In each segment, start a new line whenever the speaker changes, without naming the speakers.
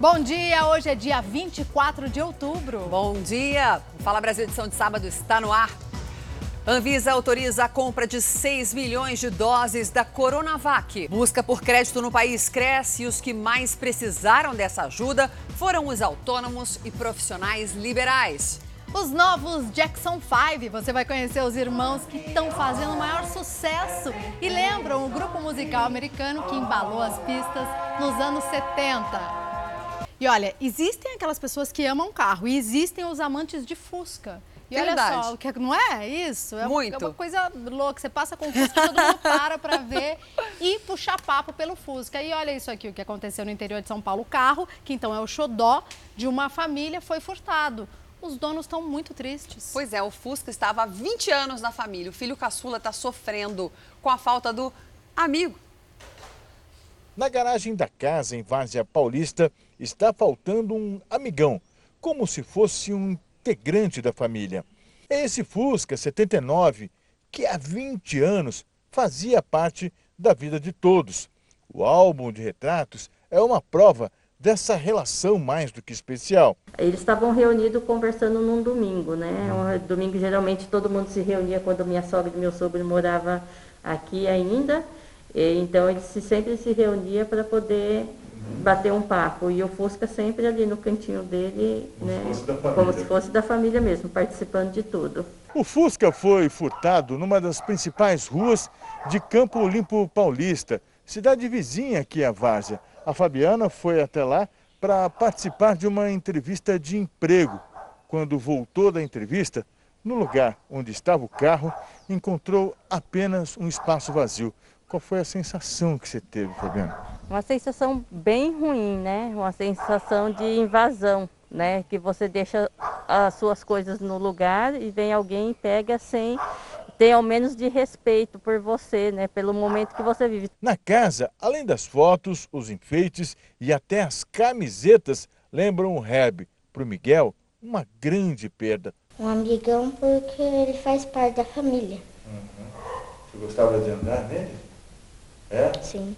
Bom dia, hoje é dia 24 de outubro.
Bom dia. Fala Brasil edição de sábado está no ar. Anvisa autoriza a compra de 6 milhões de doses da Coronavac. Busca por crédito no país cresce e os que mais precisaram dessa ajuda foram os autônomos e profissionais liberais.
Os novos Jackson 5, você vai conhecer os irmãos que estão fazendo o maior sucesso e lembram o grupo musical americano que embalou as pistas nos anos 70. E olha, existem aquelas pessoas que amam carro e existem os amantes de Fusca. E
Verdade.
olha só, que- não é isso? É uma-
Muito.
é uma coisa louca. Você passa com o Fusca, todo mundo para para ver e puxar papo pelo Fusca. E olha isso aqui, o que aconteceu no interior de São Paulo. O carro, que então é o xodó de uma família, foi furtado. Os donos estão muito tristes.
Pois é, o Fusca estava há 20 anos na família. O filho caçula está sofrendo com a falta do amigo.
Na garagem da casa, em Várzea Paulista, está faltando um amigão, como se fosse um integrante da família. É esse Fusca 79 que há 20 anos fazia parte da vida de todos. O álbum de retratos é uma prova dessa relação mais do que especial.
Eles estavam reunidos conversando num domingo, né? Um domingo geralmente todo mundo se reunia quando minha sogra e meu sogro morava aqui ainda. E, então eles se, sempre se reuniam para poder bater um papo. E o Fusca sempre ali no cantinho dele, né? Como se fosse da família mesmo, participando de tudo.
O Fusca foi furtado numa das principais ruas de Campo Limpo Paulista, cidade vizinha aqui a Várzea. A Fabiana foi até lá para participar de uma entrevista de emprego. Quando voltou da entrevista, no lugar onde estava o carro, encontrou apenas um espaço vazio. Qual foi a sensação que você teve, Fabiana?
Uma sensação bem ruim, né? Uma sensação de invasão, né? Que você deixa as suas coisas no lugar e vem alguém e pega sem ter ao menos de respeito por você, né? Pelo momento que você vive.
Na casa, além das fotos, os enfeites e até as camisetas lembram o Herb. Para o Miguel, uma grande perda.
Um amigão porque ele faz parte da família.
Você gostava de andar nele? É?
Sim.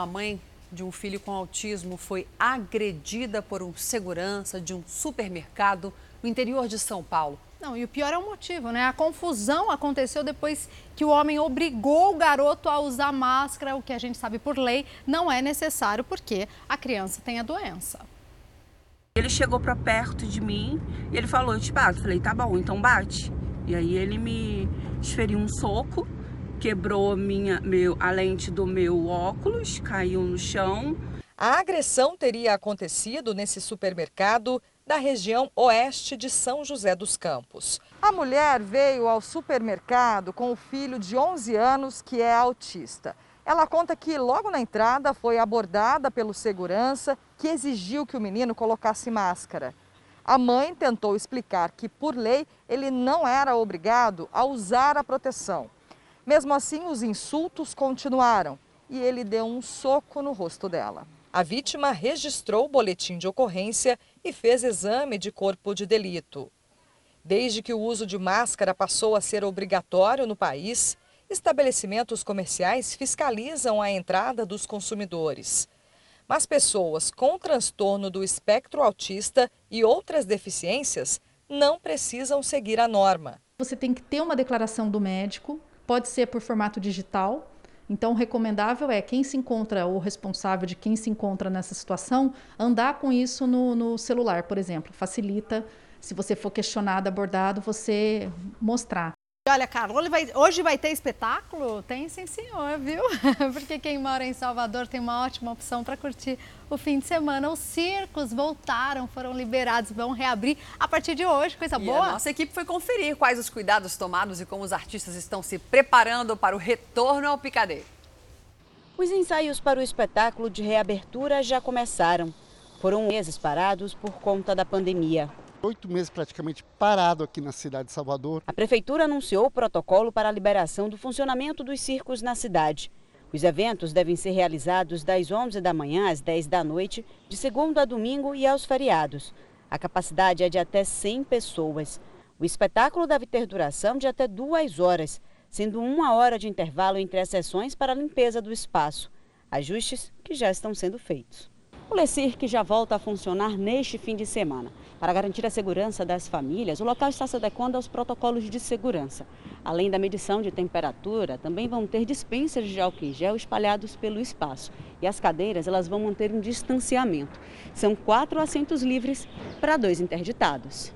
A mãe de um filho com autismo foi agredida por um segurança de um supermercado no interior de São Paulo.
Não, e o pior é o motivo, né? A confusão aconteceu depois que o homem obrigou o garoto a usar máscara, o que a gente sabe por lei não é necessário porque a criança tem a doença.
Ele chegou pra perto de mim e ele falou, eu te bato. Eu Falei, tá bom, então bate. E aí ele me esferiu um soco, quebrou minha, meu, a lente do meu óculos, caiu no chão.
A agressão teria acontecido nesse supermercado da região oeste de São José dos Campos. A mulher veio ao supermercado com o filho de 11 anos que é autista. Ela conta que logo na entrada foi abordada pelo segurança que exigiu que o menino colocasse máscara. A mãe tentou explicar que, por lei, ele não era obrigado a usar a proteção. Mesmo assim, os insultos continuaram e ele deu um soco no rosto dela. A vítima registrou o boletim de ocorrência e fez exame de corpo de delito. Desde que o uso de máscara passou a ser obrigatório no país, estabelecimentos comerciais fiscalizam a entrada dos consumidores. Mas pessoas com transtorno do espectro autista e outras deficiências não precisam seguir a norma.
Você tem que ter uma declaração do médico, pode ser por formato digital. Então, o recomendável é quem se encontra, o responsável de quem se encontra nessa situação, andar com isso no, no celular, por exemplo. Facilita, se você for questionado, abordado, você mostrar.
Olha, Carol, vai- hoje vai ter espetáculo? Tem sim, senhor, viu? Porque quem mora em Salvador tem uma ótima opção para curtir o fim de semana. Os circos voltaram, foram liberados, vão reabrir a partir de hoje. Coisa
E
boa.
a nossa equipe foi conferir quais os cuidados tomados e como os artistas estão se preparando para o retorno ao picadeiro.
Os ensaios para o espetáculo de reabertura já começaram. Foram meses parados por conta da pandemia.
Oito meses praticamente parado aqui na cidade de Salvador.
A prefeitura anunciou o protocolo para a liberação do funcionamento dos circos na cidade. Os eventos devem ser realizados das 11 da manhã às 10 da noite, de segunda a domingo e aos feriados. A capacidade é de até 100 pessoas. O espetáculo deve ter duração de até duas horas, sendo uma hora de intervalo entre as sessões para a limpeza do espaço. Ajustes que já estão sendo feitos. O Lecirque já volta a funcionar neste fim de semana. Para garantir a segurança das famílias, o local está se adequando aos protocolos de segurança. Além da medição de temperatura, também vão ter dispensers de álcool em gel espalhados pelo espaço. E as cadeiras elas vão manter um distanciamento. São quatro assentos livres para dois interditados.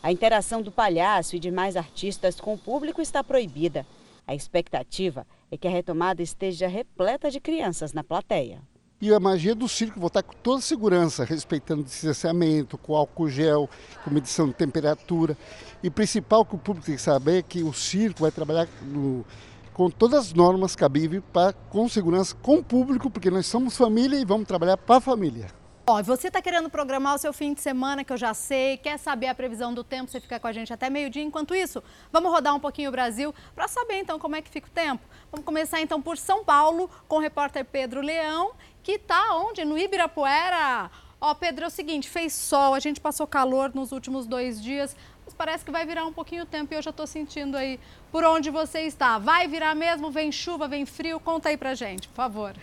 A interação do palhaço e de mais artistas com o público está proibida. A expectativa é que a retomada esteja repleta de crianças na plateia.
E a magia do circo voltar com toda segurança, respeitando o distanciamento, com álcool gel, com medição de temperatura. E principal que o público tem que saber é que o circo vai trabalhar no, com todas as normas cabíveis para, com segurança com o público, porque nós somos família e vamos trabalhar para a família.
Ó, você está querendo programar o seu fim de semana, que eu já sei, quer saber a previsão do tempo, você fica com a gente até meio-dia. Enquanto isso, vamos rodar um pouquinho o Brasil para saber então como é que fica o tempo. Vamos começar então por São Paulo, com o repórter Pedro Leão, que está onde? No Ibirapuera. Ó, Pedro, é o seguinte, fez sol, a gente passou calor nos últimos dois dias, mas parece que vai virar um pouquinho o tempo e eu já estou sentindo aí por onde você está. Vai virar mesmo? Vem chuva, vem frio? Conta aí pra gente, por favor.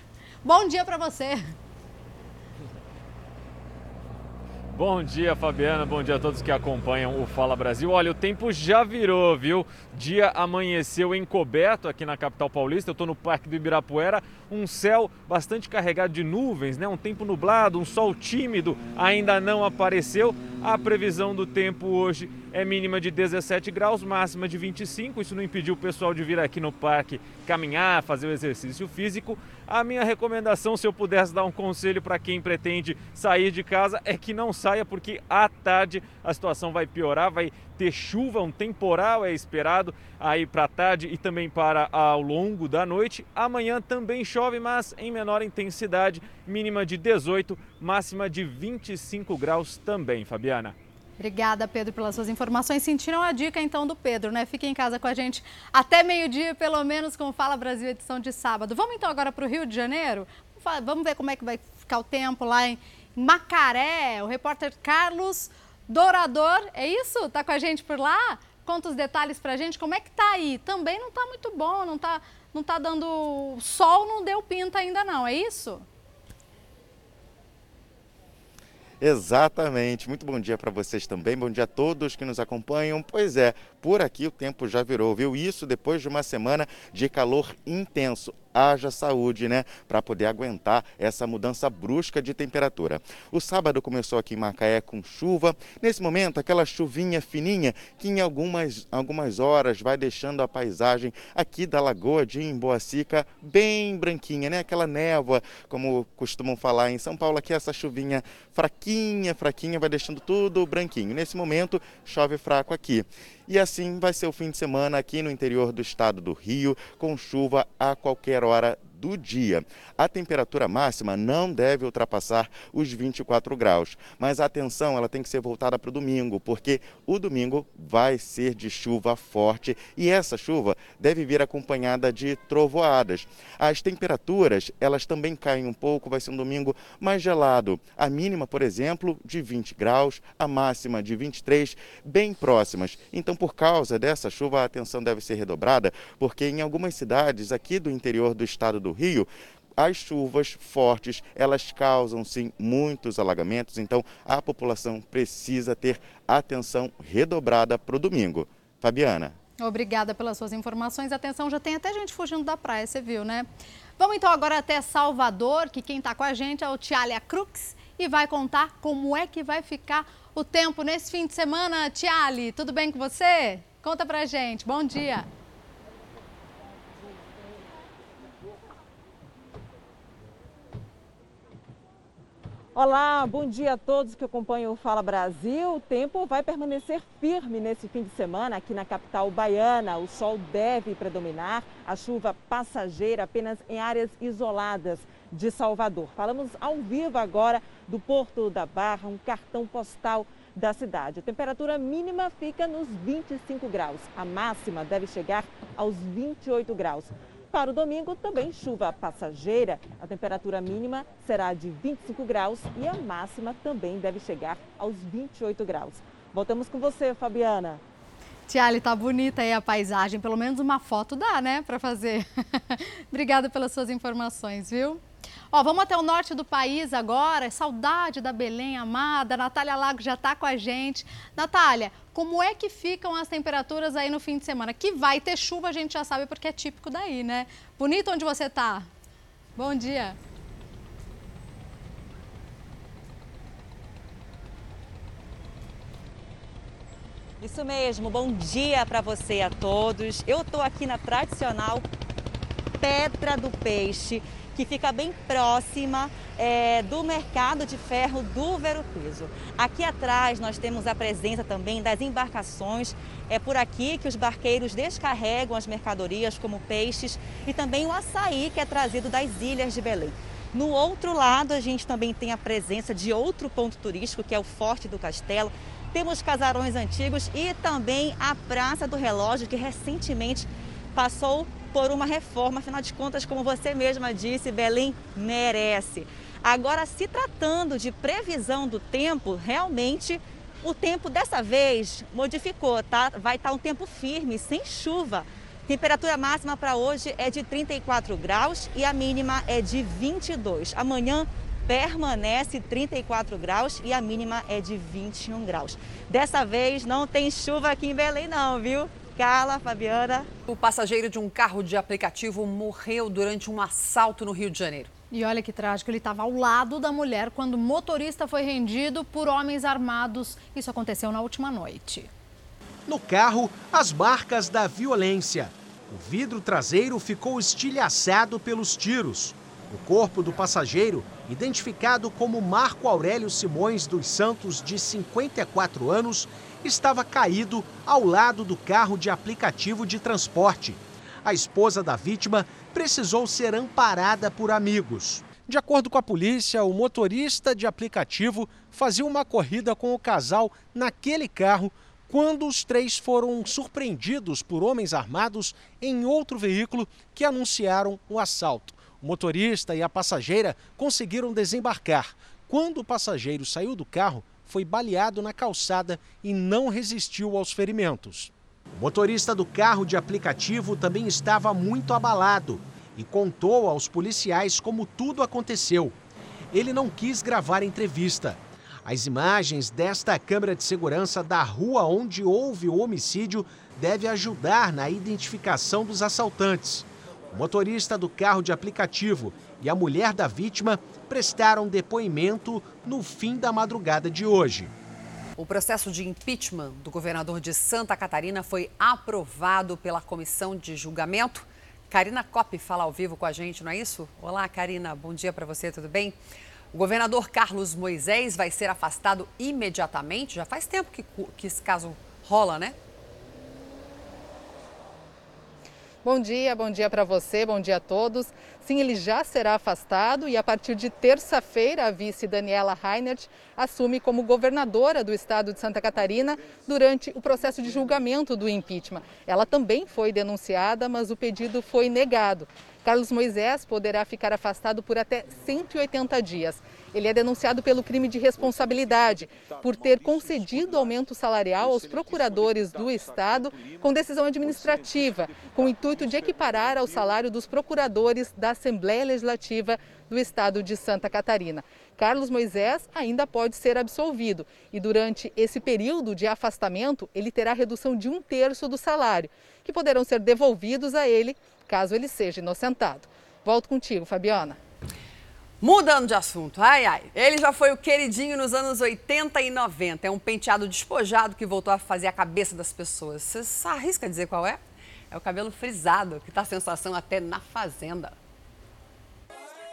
Bom dia para você.
Bom dia, Fabiana. Bom dia a todos que acompanham o Fala Brasil. Olha, o tempo já virou, viu? Dia amanheceu encoberto aqui na capital paulista. Eu estou no Parque do Ibirapuera. Um céu bastante carregado de nuvens, né? Um tempo nublado, um sol tímido ainda não apareceu. A previsão do tempo hoje é mínima de 17 graus, máxima de 25. Isso não impediu o pessoal de vir aqui no parque caminhar, fazer o exercício físico. A minha recomendação, se eu pudesse dar um conselho para quem pretende sair de casa, é que não saia, porque à tarde a situação vai piorar, vai ter chuva, um temporal é esperado aí para tarde e também para ao longo da noite. Amanhã também chove, mas em menor intensidade, mínima de 18, máxima de 25 graus também, Fabiana.
Obrigada, Pedro, pelas suas informações. Sentiram a dica então do Pedro, né? Fique em casa com a gente até meio-dia, pelo menos, com Fala Brasil, edição de sábado. Vamos então agora para o Rio de Janeiro? Vamos ver como é que vai ficar o tempo lá em Macaré. O repórter Carlos Dourador, é isso? Tá com a gente por lá? Conta os detalhes pra gente. Como é que tá aí? Também não tá muito bom, não tá, não tá dando sol, não deu pinta ainda não, é isso?
Exatamente. Muito bom dia para vocês também. Bom dia a todos que nos acompanham. Pois é, por aqui o tempo já virou, viu? Isso depois de uma semana de calor intenso haja saúde, né, para poder aguentar essa mudança brusca de temperatura. O sábado começou aqui em Macaé com chuva. Nesse momento, aquela chuvinha fininha que em algumas, algumas horas vai deixando a paisagem aqui da Lagoa de Imboacica bem branquinha, né? Aquela névoa, como costumam falar em São Paulo, aqui essa chuvinha fraquinha, fraquinha, vai deixando tudo branquinho. Nesse momento, chove fraco aqui. E assim vai ser o fim de semana aqui no interior do estado do Rio, com chuva a qualquer hora do dia. A temperatura máxima não deve ultrapassar os 24 graus, mas a atenção ela tem que ser voltada para o domingo, porque o domingo vai ser de chuva forte e essa chuva deve vir acompanhada de trovoadas. As temperaturas elas também caem um pouco, vai ser um domingo mais gelado. A mínima, por exemplo, de 20 graus, a máxima de 23, bem próximas. Então, por causa dessa chuva, a atenção deve ser redobrada, porque em algumas cidades aqui do interior do estado do Rio, as chuvas fortes, elas causam sim muitos alagamentos, então a população precisa ter atenção redobrada para o domingo. Fabiana.
Obrigada pelas suas informações. Atenção, já tem até gente fugindo da praia, você viu, né? Vamos então agora até Salvador, que quem está com a gente é o Tialia Crux e vai contar como é que vai ficar o tempo nesse fim de semana. Tiali, tudo bem com você? Conta pra gente. Bom dia.
Olá, bom dia a todos que acompanham o Fala Brasil. O tempo vai permanecer firme nesse fim de semana aqui na capital baiana. O sol deve predominar, a chuva passageira apenas em áreas isoladas de Salvador. Falamos ao vivo agora do Porto da Barra, um cartão postal da cidade. A temperatura mínima fica nos 25 graus, a máxima deve chegar aos 28 graus. Para o domingo, também chuva passageira. A temperatura mínima será de 25 graus e a máxima também deve chegar aos 28 graus. Voltamos com você, Fabiana.
Tiali, tá bonita aí a paisagem. Pelo menos uma foto dá, né, para fazer. Obrigada pelas suas informações, viu? Ó, vamos até o norte do país agora. Saudade da Belém amada. Natália Lago já está com a gente. Natália, como é que ficam as temperaturas aí no fim de semana? Que vai ter chuva, a gente já sabe porque é típico daí, né? Bonito onde você está. Bom dia.
Isso mesmo, bom dia para você a todos. Eu estou aqui na tradicional Pedra do Peixe, que fica bem próxima é, do mercado de ferro do Veropeso. Aqui atrás nós temos a presença também das embarcações. É por aqui que os barqueiros descarregam as mercadorias, como peixes e também o açaí que é trazido das ilhas de Belém. No outro lado, a gente também tem a presença de outro ponto turístico, que é o Forte do Castelo. Temos casarões antigos e também a Praça do Relógio, que recentemente passou por uma reforma. Afinal de contas, como você mesma disse, Belém merece. Agora, se tratando de previsão do tempo, realmente o tempo dessa vez modificou, tá? Vai estar um tempo firme, sem chuva. Temperatura máxima para hoje é de 34 graus e a mínima é de 22. Amanhã permanece 34 graus e a mínima é de 21 graus. Dessa vez não tem chuva aqui em Belém não, viu? Carla, Fabiana.
O passageiro de um carro de aplicativo morreu durante um assalto no Rio de Janeiro.
E olha que trágico, ele estava ao lado da mulher quando o motorista foi rendido por homens armados. Isso aconteceu na última noite.
No carro, as marcas da violência. O vidro traseiro ficou estilhaçado pelos tiros. O corpo do passageiro, identificado como Marco Aurélio Simões dos Santos, de 54 anos, estava caído ao lado do carro de aplicativo de transporte. A esposa da vítima precisou ser amparada por amigos. De acordo com a polícia, o motorista de aplicativo fazia uma corrida com o casal naquele carro quando os três foram surpreendidos por homens armados em outro veículo que anunciaram o assalto. O motorista e a passageira conseguiram desembarcar. Quando o passageiro saiu do carro, foi baleado na calçada e não resistiu aos ferimentos. O motorista do carro de aplicativo também estava muito abalado e contou aos policiais como tudo aconteceu. Ele não quis gravar entrevista. As imagens desta câmera de segurança da rua onde houve o homicídio deve ajudar na identificação dos assaltantes. O motorista do carro de aplicativo e a mulher da vítima prestaram depoimento no fim da madrugada de hoje.
O processo de impeachment do governador de Santa Catarina foi aprovado pela comissão de julgamento. Karina Kopp fala ao vivo com a gente, não é isso? Olá, Karina, bom dia para você, tudo bem? O governador Carlos Moisés vai ser afastado imediatamente. Já faz tempo que, que esse caso rola, né?
Bom dia, bom dia para você, bom dia a todos. Sim, ele já será afastado e a partir de terça-feira a vice Daniela Reinert assume como governadora do estado de Santa Catarina durante o processo de julgamento do impeachment. Ela também foi denunciada, mas o pedido foi negado. Carlos Moisés poderá ficar afastado por até 180 dias. Ele é denunciado pelo crime de responsabilidade, por ter concedido aumento salarial aos procuradores do Estado com decisão administrativa, com o intuito de equiparar ao salário dos procuradores da Assembleia Legislativa do Estado de Santa Catarina. Carlos Moisés ainda pode ser absolvido e, durante esse período de afastamento, ele terá redução de um terço do salário, que poderão ser devolvidos a ele caso ele seja inocentado. Volto contigo, Fabiana.
Mudando de assunto, ai ai, ele já foi o queridinho nos anos 80 e 90. É um penteado despojado que voltou a fazer a cabeça das pessoas. Você arrisca dizer qual é? É o cabelo frisado, que está sensação até na fazenda.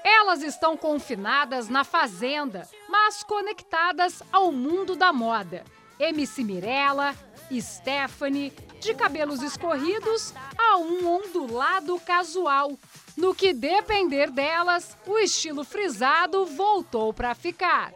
Elas estão confinadas na fazenda, mas conectadas ao mundo da moda. MC Mirella, Stephanie, de cabelos escorridos a um ondulado casual. No que depender delas, o estilo frisado voltou para ficar.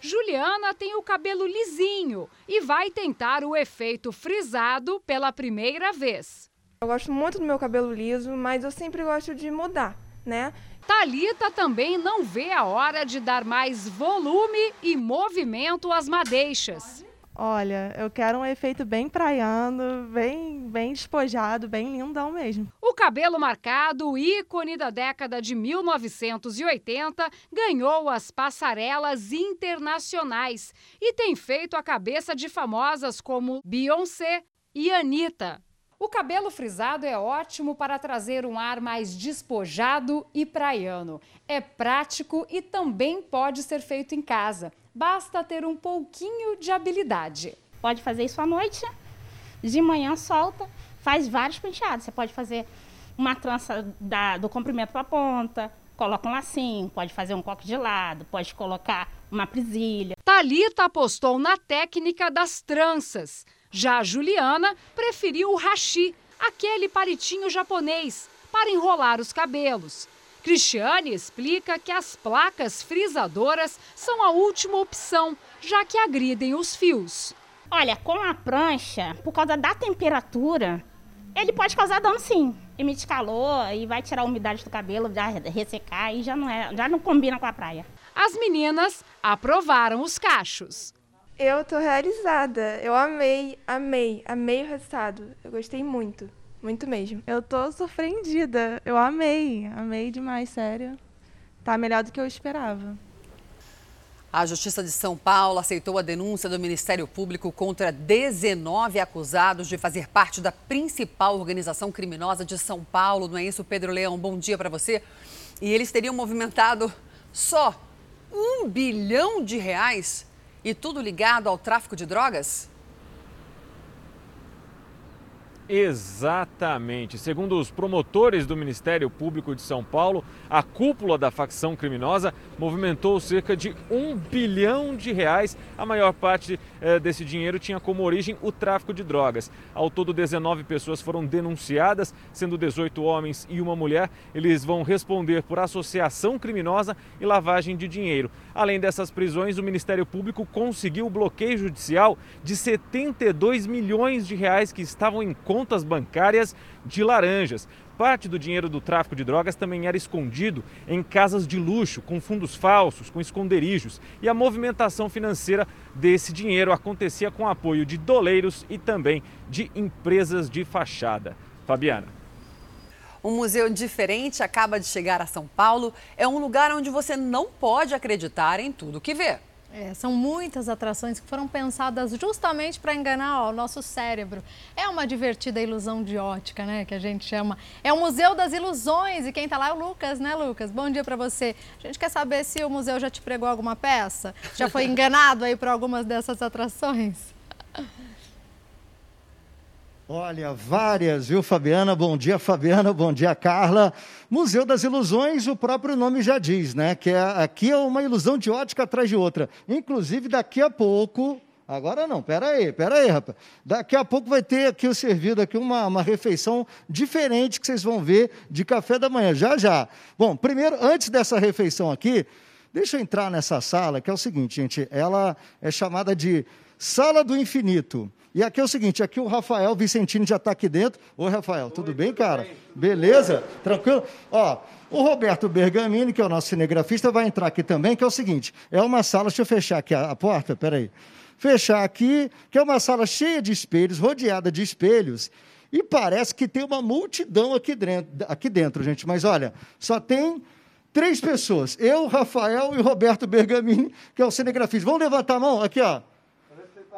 Juliana tem o cabelo lisinho e vai tentar o efeito frisado pela primeira vez.
Eu gosto muito do meu cabelo liso, mas eu sempre gosto de mudar, né?
Talita também não vê a hora de dar mais volume e movimento às madeixas.
Olha, eu quero um efeito bem praiano, bem, bem despojado, bem lindão mesmo.
O cabelo marcado, ícone da década de 1980, ganhou as passarelas internacionais e tem feito a cabeça de famosas como Beyoncé e Anitta. O cabelo frisado é ótimo para trazer um ar mais despojado e praiano. É prático e também pode ser feito em casa. Basta ter um pouquinho de habilidade.
Pode fazer isso à noite, de manhã solta, faz vários penteados. Você pode fazer uma trança da, do comprimento para a ponta, coloca um lacinho, pode fazer um coque de lado, pode colocar uma presilha.
Talita apostou na técnica das tranças. Já a Juliana preferiu o hashi, aquele palitinho japonês, para enrolar os cabelos. Cristiane explica que as placas frisadoras são a última opção, já que agridem os fios.
Olha, com a prancha, por causa da temperatura, ele pode causar dano sim. Emite calor e vai tirar a umidade do cabelo, já ressecar e já não, é, já não combina com a praia.
As meninas aprovaram os cachos.
Eu tô realizada. Eu amei, amei, amei o resultado. Eu gostei muito, muito mesmo. Eu tô surpreendida. Eu amei, amei demais, sério. Tá melhor do que eu esperava.
A Justiça de São Paulo aceitou a denúncia do Ministério Público contra 19 acusados de fazer parte da principal organização criminosa de São Paulo. Não é isso, Pedro Leão? Bom dia para você. E eles teriam movimentado só um bilhão de reais e tudo ligado ao tráfico de drogas?
Exatamente. Segundo os promotores do Ministério Público de São Paulo, a cúpula da facção criminosa movimentou cerca de um bilhão de reais. A maior parte eh, desse dinheiro tinha como origem o tráfico de drogas. Ao todo, 19 pessoas foram denunciadas, sendo 18 homens e uma mulher. Eles vão responder por associação criminosa e lavagem de dinheiro. Além dessas prisões, o Ministério Público conseguiu o bloqueio judicial de 72 milhões de reais que estavam em conta contas bancárias de laranjas. Parte do dinheiro do tráfico de drogas também era escondido em casas de luxo, com fundos falsos, com esconderijos. E a movimentação financeira desse dinheiro acontecia com apoio de doleiros e também de empresas de fachada. Fabiana.
Um museu diferente acaba de chegar a São Paulo. É um lugar onde você não pode acreditar em tudo que vê.
É, são muitas atrações que foram pensadas justamente para enganar ó, o nosso cérebro. É uma divertida ilusão de ótica, né, que a gente chama. É o Museu das Ilusões e quem está lá é o Lucas, né, Lucas? Bom dia para você. A gente quer saber se o museu já te pregou alguma peça? Já foi enganado aí por algumas dessas atrações?
Olha, várias, viu, Fabiana? Bom dia, Fabiana. Bom dia, Carla. Museu das Ilusões, o próprio nome já diz, né? Que é, aqui é uma ilusão de ótica atrás de outra. Inclusive, daqui a pouco. Agora não, pera aí, pera aí, rapaz. Daqui a pouco vai ter aqui o servido aqui uma, uma refeição diferente que vocês vão ver de café da manhã, já já. Bom, primeiro, antes dessa refeição aqui, deixa eu entrar nessa sala, que é o seguinte, gente, ela é chamada de Sala do Infinito. E aqui é o seguinte, aqui o Rafael Vicentini já está aqui dentro. Oi, Rafael, tudo Oi, bem, tudo cara? Bem. Beleza? Tranquilo? Ó, o Roberto Bergamini, que é o nosso cinegrafista, vai entrar aqui também, que é o seguinte, é uma sala, deixa eu fechar aqui a, a porta, peraí. Fechar aqui, que é uma sala cheia de espelhos, rodeada de espelhos, e parece que tem uma multidão aqui dentro, aqui dentro, gente. Mas olha, só tem três pessoas. Eu, Rafael e o Roberto Bergamini, que é o cinegrafista. Vamos levantar a mão? Aqui, ó.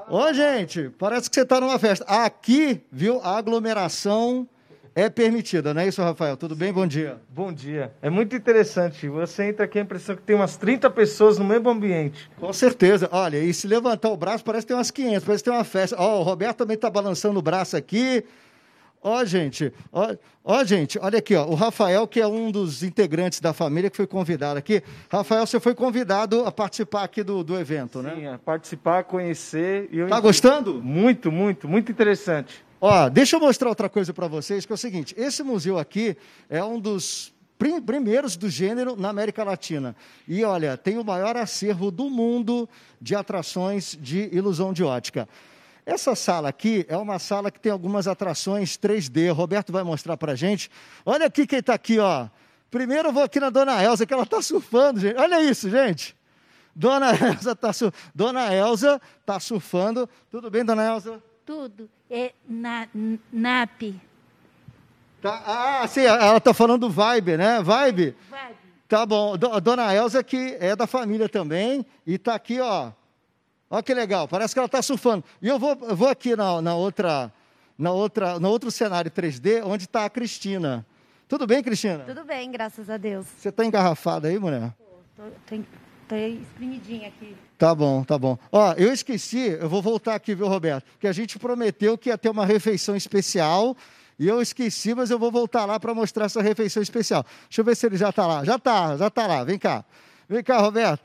Ô, gente, parece que você está numa festa. Aqui, viu, a aglomeração é permitida, não é isso, Rafael? Tudo bem? Bom dia.
Bom dia. É muito interessante. Você entra aqui, a impressão que tem umas 30 pessoas no mesmo ambiente.
Com certeza. Olha, e se levantar o braço, parece que tem umas 500, parece que tem uma festa. Ó, oh, o Roberto também está balançando o braço aqui. Ó, gente, ó, ó, gente, olha aqui, ó, o Rafael, que é um dos integrantes da família que foi convidado aqui. Rafael, você foi convidado a participar aqui do, do evento,
Sim,
né?
Sim, a participar, conhecer.
E eu tá gostando?
Muito, muito, muito interessante.
Ó, deixa eu mostrar outra coisa para vocês, que é o seguinte, esse museu aqui é um dos primeiros do gênero na América Latina. E olha, tem o maior acervo do mundo de atrações de ilusão de ótica. Essa sala aqui é uma sala que tem algumas atrações 3D. O Roberto vai mostrar para gente. Olha aqui quem está aqui, ó. Primeiro eu vou aqui na Dona Elza, que ela está surfando, gente. Olha isso, gente. Dona Elza está. Dona Elza tá surfando. Tudo bem, Dona Elza?
Tudo. É na, NAP.
Tá, ah, sim, ela está falando do Vibe, né? Vibe?
Vibe.
Tá bom. A Dona Elza, que é da família também, e está aqui, ó. Olha que legal, parece que ela está surfando. E eu vou, eu vou aqui na, na, outra, na outra, no outro cenário 3D, onde está a Cristina. Tudo bem, Cristina?
Tudo bem, graças a Deus.
Você está engarrafada aí, mulher?
Estou espremidinha aqui.
Tá bom, tá bom. Ó, eu esqueci, eu vou voltar aqui, viu, Roberto? Que a gente prometeu que ia ter uma refeição especial e eu esqueci, mas eu vou voltar lá para mostrar essa refeição especial. Deixa eu ver se ele já está lá. Já está, já está lá. Vem cá. Vem cá, Roberto.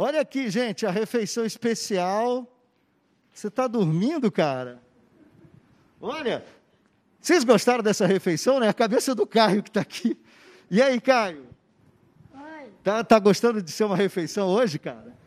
Olha aqui, gente, a refeição especial. Você está dormindo, cara? Olha, vocês gostaram dessa refeição, né? A cabeça do Caio que está aqui. E aí, Caio?
Oi.
Tá, tá gostando de ser uma refeição hoje, cara?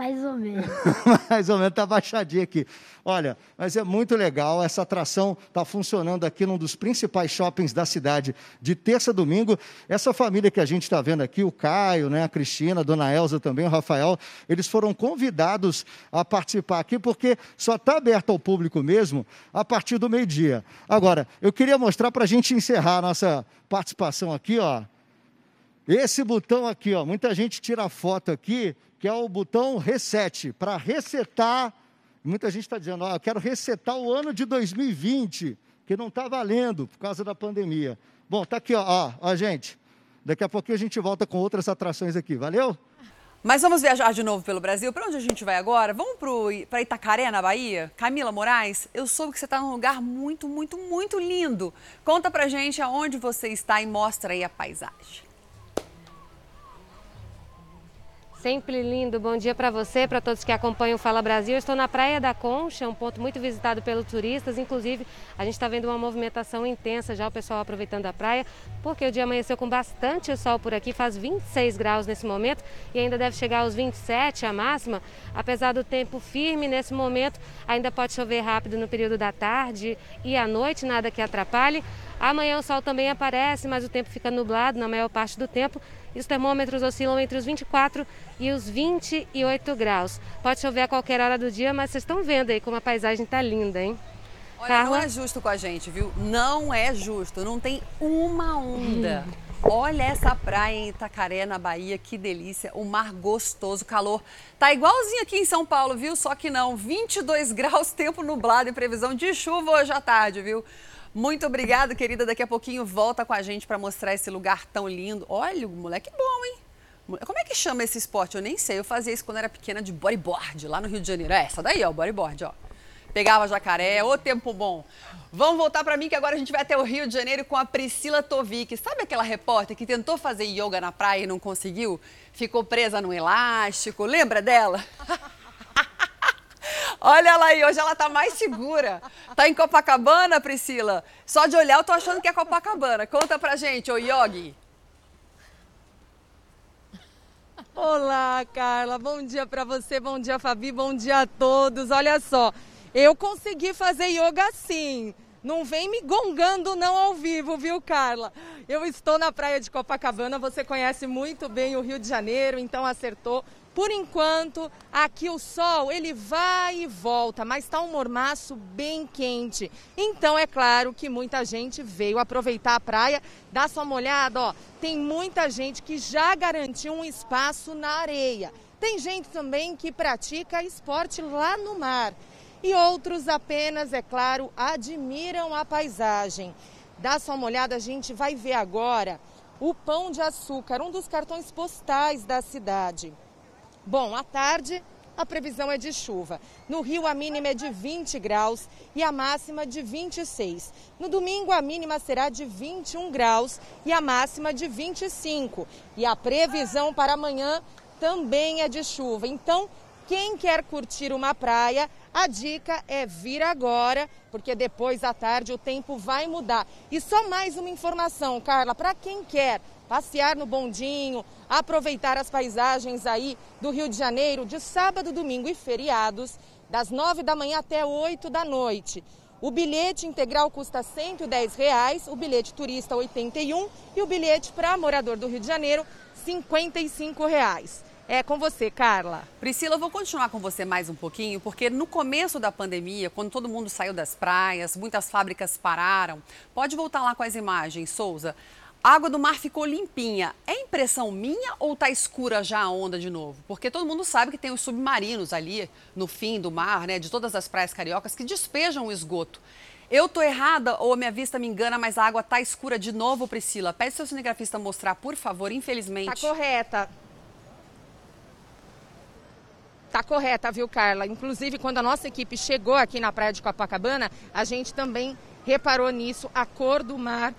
Mais ou menos.
Mais ou menos, está baixadinho aqui. Olha, mas é muito legal, essa atração está funcionando aqui num dos principais shoppings da cidade, de terça a domingo. Essa família que a gente está vendo aqui, o Caio, né, a Cristina, a dona Elza também, o Rafael, eles foram convidados a participar aqui, porque só está aberto ao público mesmo a partir do meio-dia. Agora, eu queria mostrar para a gente encerrar a nossa participação aqui, ó. Esse botão aqui, ó, muita gente tira foto aqui, que é o botão reset, para resetar. Muita gente está dizendo, ó, eu quero resetar o ano de 2020, que não está valendo por causa da pandemia. Bom, tá aqui, ó, ó, ó, gente. Daqui a pouquinho a gente volta com outras atrações aqui, valeu?
Mas vamos viajar de novo pelo Brasil. Para onde a gente vai agora? Vamos para Itacaré, na Bahia? Camila Moraes, eu soube que você está num lugar muito, muito, muito lindo. Conta pra gente aonde você está e mostra aí a paisagem.
Sempre lindo. Bom dia para você, para todos que acompanham o Fala Brasil. Eu estou na Praia da Concha, um ponto muito visitado pelos turistas. Inclusive, a gente está vendo uma movimentação intensa já, o pessoal aproveitando a praia, porque o dia amanheceu com bastante sol por aqui, faz 26 graus nesse momento e ainda deve chegar aos 27 a máxima. Apesar do tempo firme nesse momento, ainda pode chover rápido no período da tarde e à noite, nada que atrapalhe. Amanhã o sol também aparece, mas o tempo fica nublado na maior parte do tempo e os termômetros oscilam entre os 24 e os 28 graus. Pode chover a qualquer hora do dia, mas vocês estão vendo aí como a paisagem está linda, hein?
Olha, Carla? não é justo com a gente, viu? Não é justo. Não tem uma onda. Olha essa praia em Itacaré, na Bahia, que delícia. O mar gostoso, calor. Tá igualzinho aqui em São Paulo, viu? Só que não. 22 graus, tempo nublado e previsão de chuva hoje à tarde, viu? Muito obrigada, querida. Daqui a pouquinho volta com a gente para mostrar esse lugar tão lindo. Olha, o moleque bom, hein? Como é que chama esse esporte? Eu nem sei. Eu fazia isso quando era pequena de bodyboard, lá no Rio de Janeiro. É essa daí, ó, bodyboard, ó. Pegava jacaré, ô tempo bom. Vamos voltar para mim que agora a gente vai até o Rio de Janeiro com a Priscila Tovic. Sabe aquela repórter que tentou fazer yoga na praia e não conseguiu? Ficou presa no elástico. Lembra dela? Olha ela aí, hoje ela tá mais segura. Tá em Copacabana, Priscila? Só de olhar eu tô achando que é Copacabana. Conta pra gente, ô Yogi.
Olá, Carla. Bom dia para você, bom dia, Fabi, bom dia a todos. Olha só, eu consegui fazer yoga sim. Não vem me gongando não ao vivo, viu, Carla? Eu estou na praia de Copacabana, você conhece muito bem o Rio de Janeiro, então acertou. Por enquanto, aqui o sol ele vai e volta, mas está um mormaço bem quente. Então é claro que muita gente veio aproveitar a praia. Dá só uma olhada, ó. Tem muita gente que já garantiu um espaço na areia. Tem gente também que pratica esporte lá no mar. E outros apenas, é claro, admiram a paisagem. Dá só uma olhada, a gente vai ver agora o Pão de Açúcar, um dos cartões postais da cidade. Bom, à tarde a previsão é de chuva. No Rio, a mínima é de 20 graus e a máxima de 26. No domingo, a mínima será de 21 graus e a máxima de 25. E a previsão para amanhã também é de chuva. Então, quem quer curtir uma praia, a dica é vir agora, porque depois à tarde o tempo vai mudar. E só mais uma informação, Carla, para quem quer passear no bondinho, aproveitar as paisagens aí do Rio de Janeiro de sábado, domingo e feriados, das nove da manhã até oito da noite. O bilhete integral custa 110 reais, o bilhete turista R$ 81 e o bilhete para morador do Rio de Janeiro 55 reais. É com você, Carla.
Priscila, eu vou continuar com você mais um pouquinho, porque no começo da pandemia, quando todo mundo saiu das praias, muitas fábricas pararam. Pode voltar lá com as imagens, Souza. A água do mar ficou limpinha. É impressão minha ou tá escura já a onda de novo? Porque todo mundo sabe que tem os submarinos ali no fim do mar, né, de todas as praias cariocas que despejam o esgoto. Eu tô errada ou a minha vista me engana, mas a água tá escura de novo, Priscila? Pede seu cinegrafista mostrar, por favor, infelizmente.
Tá correta. Tá correta, viu, Carla? Inclusive, quando a nossa equipe chegou aqui na praia de Copacabana, a gente também reparou nisso. A cor do mar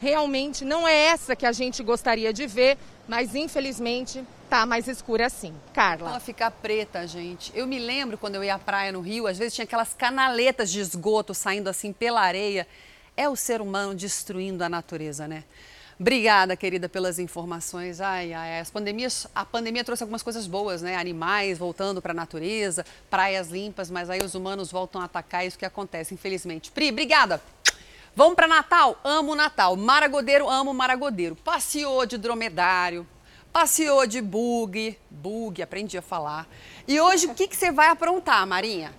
realmente não é essa que a gente gostaria de ver, mas infelizmente tá mais escura assim. Carla.
Ela fica preta, gente. Eu me lembro quando eu ia à praia no Rio, às vezes tinha aquelas canaletas de esgoto saindo assim pela areia. É o ser humano destruindo a natureza, né? Obrigada, querida, pelas informações. Ai, ai, as pandemias, a pandemia trouxe algumas coisas boas, né? Animais voltando para a natureza, praias limpas, mas aí os humanos voltam a atacar, isso que acontece, infelizmente. Pri, obrigada. Vamos para Natal? Amo Natal. Maragodeiro, amo Maragodeiro. Passeou de dromedário, passeou de bug, bug, aprendi a falar. E hoje, o que, que você vai aprontar, Marinha?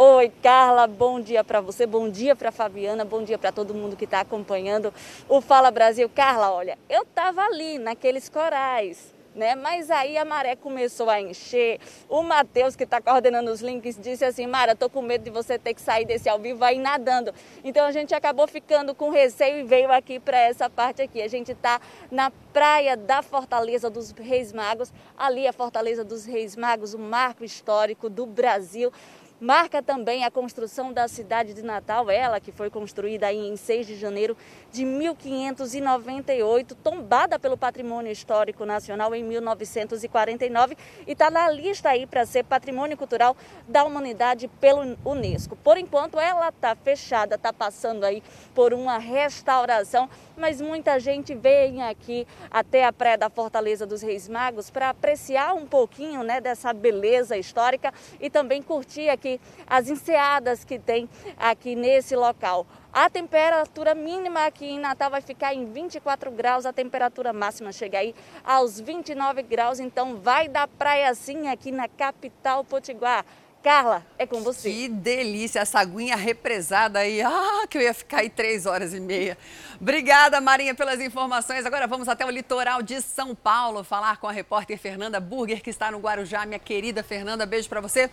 Oi, Carla, bom dia para você, bom dia para Fabiana, bom dia para todo mundo que está acompanhando o Fala Brasil. Carla, olha, eu estava ali naqueles corais, né? Mas aí a maré começou a encher. O Matheus, que está coordenando os links, disse assim: Mara, tô com medo de você ter que sair desse ao vivo aí nadando. Então a gente acabou ficando com receio e veio aqui para essa parte aqui. A gente está na praia da Fortaleza dos Reis Magos. Ali a Fortaleza dos Reis Magos, o marco histórico do Brasil marca também a construção da cidade de Natal, ela que foi construída em 6 de janeiro de 1598, tombada pelo Patrimônio Histórico Nacional em 1949 e está na lista aí para ser Patrimônio Cultural da Humanidade pelo Unesco. Por enquanto ela está fechada, está passando aí por uma restauração, mas muita gente vem aqui até a Praia da Fortaleza dos Reis Magos para apreciar um pouquinho né, dessa beleza histórica e também curtir aqui aqui as enseadas que tem aqui nesse local. A temperatura mínima aqui em Natal vai ficar em 24 graus, a temperatura máxima chega aí aos 29 graus, então vai dar praia sim aqui na capital potiguar. Carla, é com você.
Que delícia, essa aguinha represada aí. Ah, que eu ia ficar aí três horas e meia. Obrigada, Marinha, pelas informações. Agora vamos até o litoral de São Paulo falar com a repórter Fernanda Burger, que está no Guarujá. Minha querida Fernanda, beijo para você.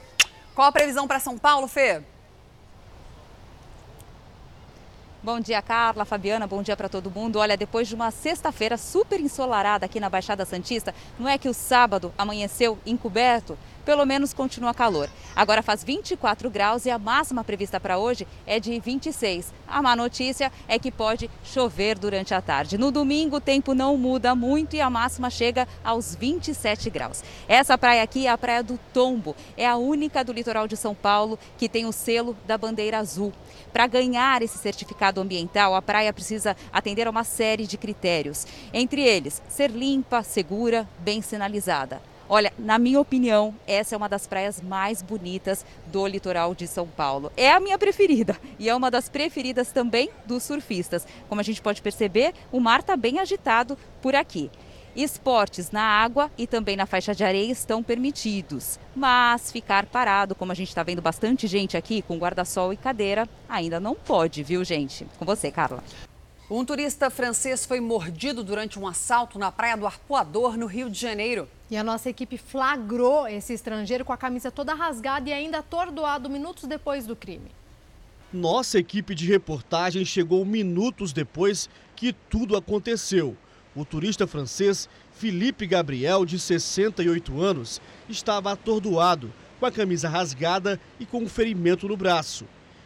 Qual a previsão para São Paulo, Fê?
Bom dia, Carla, Fabiana, bom dia para todo mundo. Olha, depois de uma sexta-feira super ensolarada aqui na Baixada Santista, não é que o sábado amanheceu encoberto? Pelo menos continua calor. Agora faz 24 graus e a máxima prevista para hoje é de 26. A má notícia é que pode chover durante a tarde. No domingo o tempo não muda muito e a máxima chega aos 27 graus. Essa praia aqui é a Praia do Tombo. É a única do litoral de São Paulo que tem o selo da bandeira azul. Para ganhar esse certificado ambiental, a praia precisa atender a uma série de critérios. Entre eles, ser limpa, segura, bem sinalizada. Olha, na minha opinião, essa é uma das praias mais bonitas do litoral de São Paulo. É a minha preferida e é uma das preferidas também dos surfistas. Como a gente pode perceber, o mar está bem agitado por aqui. Esportes na água e também na faixa de areia estão permitidos, mas ficar parado, como a gente está vendo bastante gente aqui com guarda-sol e cadeira, ainda não pode, viu, gente? Com você, Carla.
Um turista francês foi mordido durante um assalto na praia do Arpoador, no Rio de Janeiro.
E a nossa equipe flagrou esse estrangeiro com a camisa toda rasgada e ainda atordoado minutos depois do crime.
Nossa equipe de reportagem chegou minutos depois que tudo aconteceu. O turista francês Philippe Gabriel, de 68 anos, estava atordoado, com a camisa rasgada e com um ferimento no braço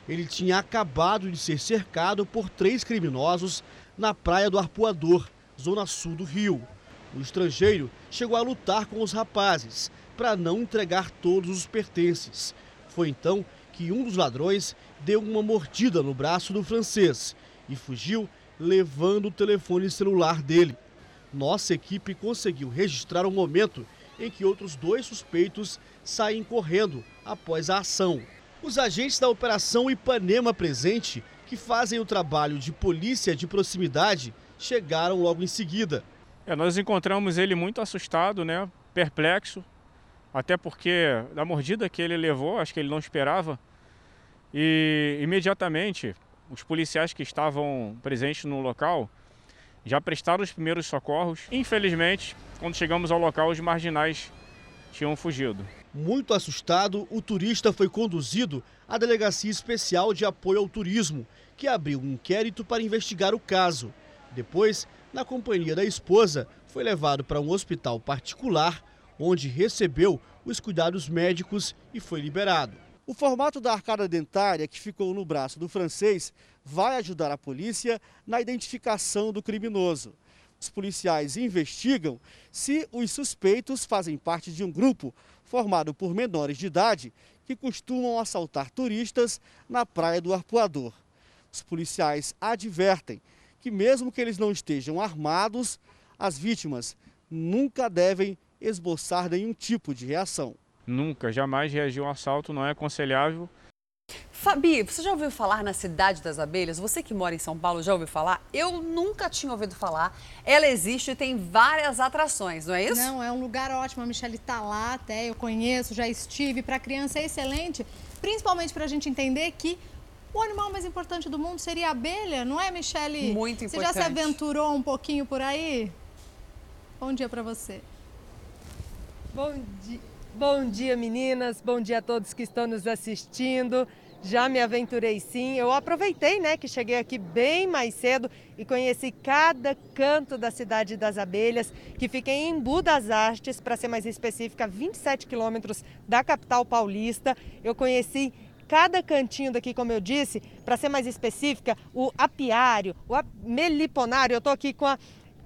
ele tinha acabado de ser cercado por três criminosos na praia do Arpoador, zona sul do Rio. O estrangeiro chegou a lutar com os rapazes para não entregar todos os pertences. Foi então que um dos ladrões deu uma mordida no braço do francês e fugiu, levando o telefone celular dele. Nossa equipe conseguiu registrar o momento em que outros dois suspeitos saem correndo após a ação. Os agentes da Operação Ipanema Presente, que fazem o trabalho de polícia de proximidade, chegaram logo em seguida.
É, nós encontramos ele muito assustado, né? perplexo, até porque da mordida que ele levou, acho que ele não esperava. E imediatamente os policiais que estavam presentes no local já prestaram os primeiros socorros. Infelizmente, quando chegamos ao local, os marginais tinham fugido.
Muito assustado, o turista foi conduzido à Delegacia Especial de Apoio ao Turismo, que abriu um inquérito para investigar o caso. Depois, na companhia da esposa, foi levado para um hospital particular, onde recebeu os cuidados médicos e foi liberado. O formato da arcada dentária que ficou no braço do francês vai ajudar a polícia na identificação do criminoso. Os policiais investigam se os suspeitos fazem parte de um grupo formado por menores de idade que costumam assaltar turistas na Praia do Arpoador. Os policiais advertem que, mesmo que eles não estejam armados, as vítimas nunca devem esboçar nenhum tipo de reação.
Nunca, jamais reagir a um assalto não é aconselhável.
Fabi, você já ouviu falar na Cidade das Abelhas? Você que mora em São Paulo já ouviu falar? Eu nunca tinha ouvido falar. Ela existe e tem várias atrações, não é isso?
Não, é um lugar ótimo. A Michelle está lá até, eu conheço, já estive. Para criança é excelente, principalmente para a gente entender que o animal mais importante do mundo seria a abelha, não é, Michelle?
Muito importante.
Você já se aventurou um pouquinho por aí? Bom dia para você.
Bom dia. Bom dia, meninas. Bom dia a todos que estão nos assistindo. Já me aventurei sim. Eu aproveitei, né, que cheguei aqui bem mais cedo e conheci cada canto da cidade das abelhas, que fica em Embu das Artes, para ser mais específica, 27 quilômetros da capital paulista. Eu conheci cada cantinho daqui, como eu disse, para ser mais específica, o apiário, o meliponário. Eu estou aqui com a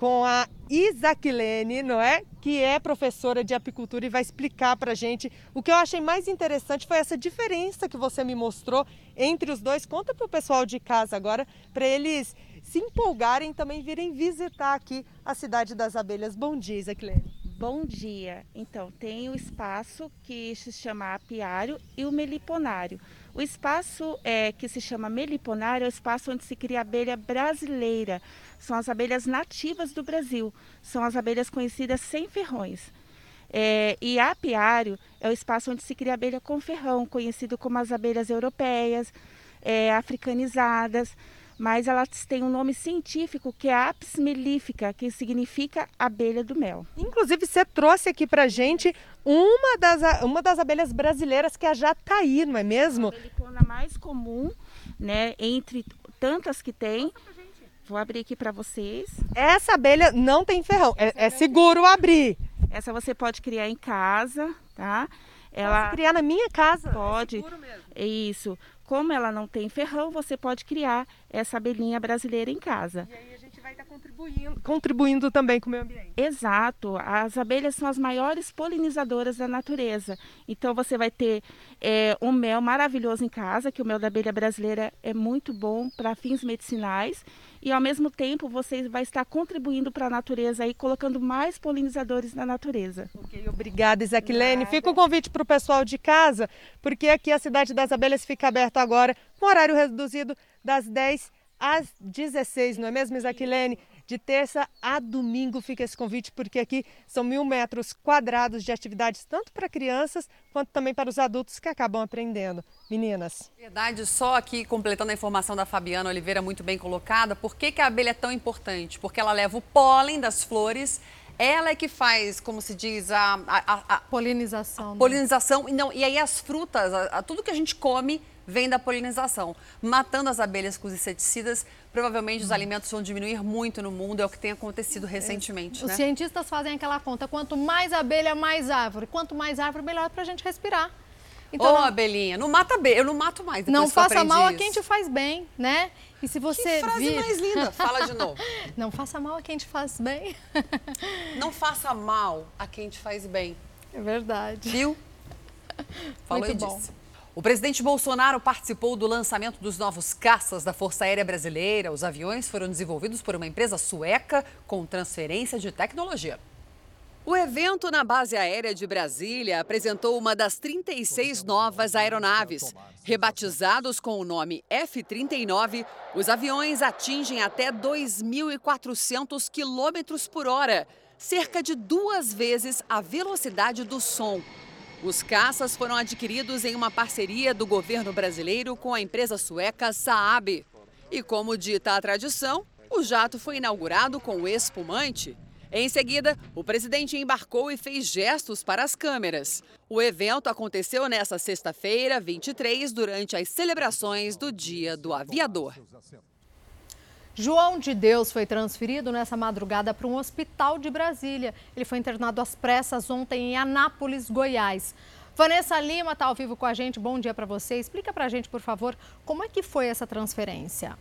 com a Isaquilene, não é? Que é professora de apicultura e vai explicar para gente. O que eu achei mais interessante foi essa diferença que você me mostrou entre os dois. Conta para o pessoal de casa agora, para eles se empolgarem e também virem visitar aqui a Cidade das Abelhas. Bom dia, Isaquilene.
Bom dia. Então, tem o espaço que se chama apiário e o meliponário. O espaço é, que se chama meliponário é o espaço onde se cria abelha brasileira. São as abelhas nativas do Brasil, são as abelhas conhecidas sem ferrões. É, e apiário é o espaço onde se cria abelha com ferrão, conhecido como as abelhas europeias, é, africanizadas, mas elas têm um nome científico que é Apis mellifera, que significa abelha do mel.
Inclusive, você trouxe aqui pra gente uma das, uma das abelhas brasileiras que é a jataí, não é mesmo?
A mais comum, né, entre tantas que tem, Vou abrir aqui para vocês.
Essa abelha não tem ferrão, é, é, seguro abrir.
Essa você pode criar em casa, tá? Ela
Posso criar na minha casa?
Pode. É seguro mesmo. Isso. Como ela não tem ferrão, você pode criar essa abelhinha brasileira em casa.
E aí a gente vai estar tá contribuindo, contribuindo também com o meio ambiente.
Exato. As abelhas são as maiores polinizadoras da natureza. Então você vai ter é, um mel maravilhoso em casa, que o mel da abelha brasileira é muito bom para fins medicinais e ao mesmo tempo você vai estar contribuindo para a natureza e colocando mais polinizadores na natureza.
Ok, obrigada, Isaquilene. Fica o convite para o pessoal de casa, porque aqui a Cidade das Abelhas fica aberta agora com horário reduzido das 10 às 16, não é mesmo, Isaquilene? De terça a domingo fica esse convite, porque aqui são mil metros quadrados de atividades, tanto para crianças quanto também para os adultos que acabam aprendendo. Meninas.
Verdade, só aqui completando a informação da Fabiana Oliveira, muito bem colocada. Por que, que a abelha é tão importante? Porque ela leva o pólen das flores ela é que faz, como se diz, a, a, a
polinização. A
né? polinização. Não, e aí as frutas, tudo que a gente come vem da polinização. Matando as abelhas com os inseticidas, provavelmente os hum. alimentos vão diminuir muito no mundo, é o que tem acontecido recentemente.
Os né? cientistas fazem aquela conta: quanto mais abelha, mais árvore. Quanto mais árvore, melhor para a gente respirar.
Então, Ô, abelhinha, não mata abelha, eu não mato mais.
Não faça mal isso. a quem te faz bem, né? E se você
que frase
vir...
mais linda, fala de novo.
não faça mal a quem te faz bem.
não faça mal a quem te faz bem.
É verdade.
Viu?
Falou Muito bom.
Disse. O presidente Bolsonaro participou do lançamento dos novos caças da Força Aérea Brasileira. Os aviões foram desenvolvidos por uma empresa sueca com transferência de tecnologia. O evento na base aérea de Brasília apresentou uma das 36 novas aeronaves. Rebatizados com o nome F-39, os aviões atingem até 2.400 quilômetros por hora, cerca de duas vezes a velocidade do som. Os caças foram adquiridos em uma parceria do governo brasileiro com a empresa sueca Saab. E como dita a tradição, o jato foi inaugurado com espumante. Em seguida, o presidente embarcou e fez gestos para as câmeras. O evento aconteceu nesta sexta-feira, 23, durante as celebrações do Dia do Aviador.
João de Deus foi transferido nessa madrugada para um hospital de Brasília. Ele foi internado às pressas ontem em Anápolis, Goiás. Vanessa Lima está ao vivo com a gente. Bom dia para você. Explica para a gente, por favor, como é que foi essa transferência.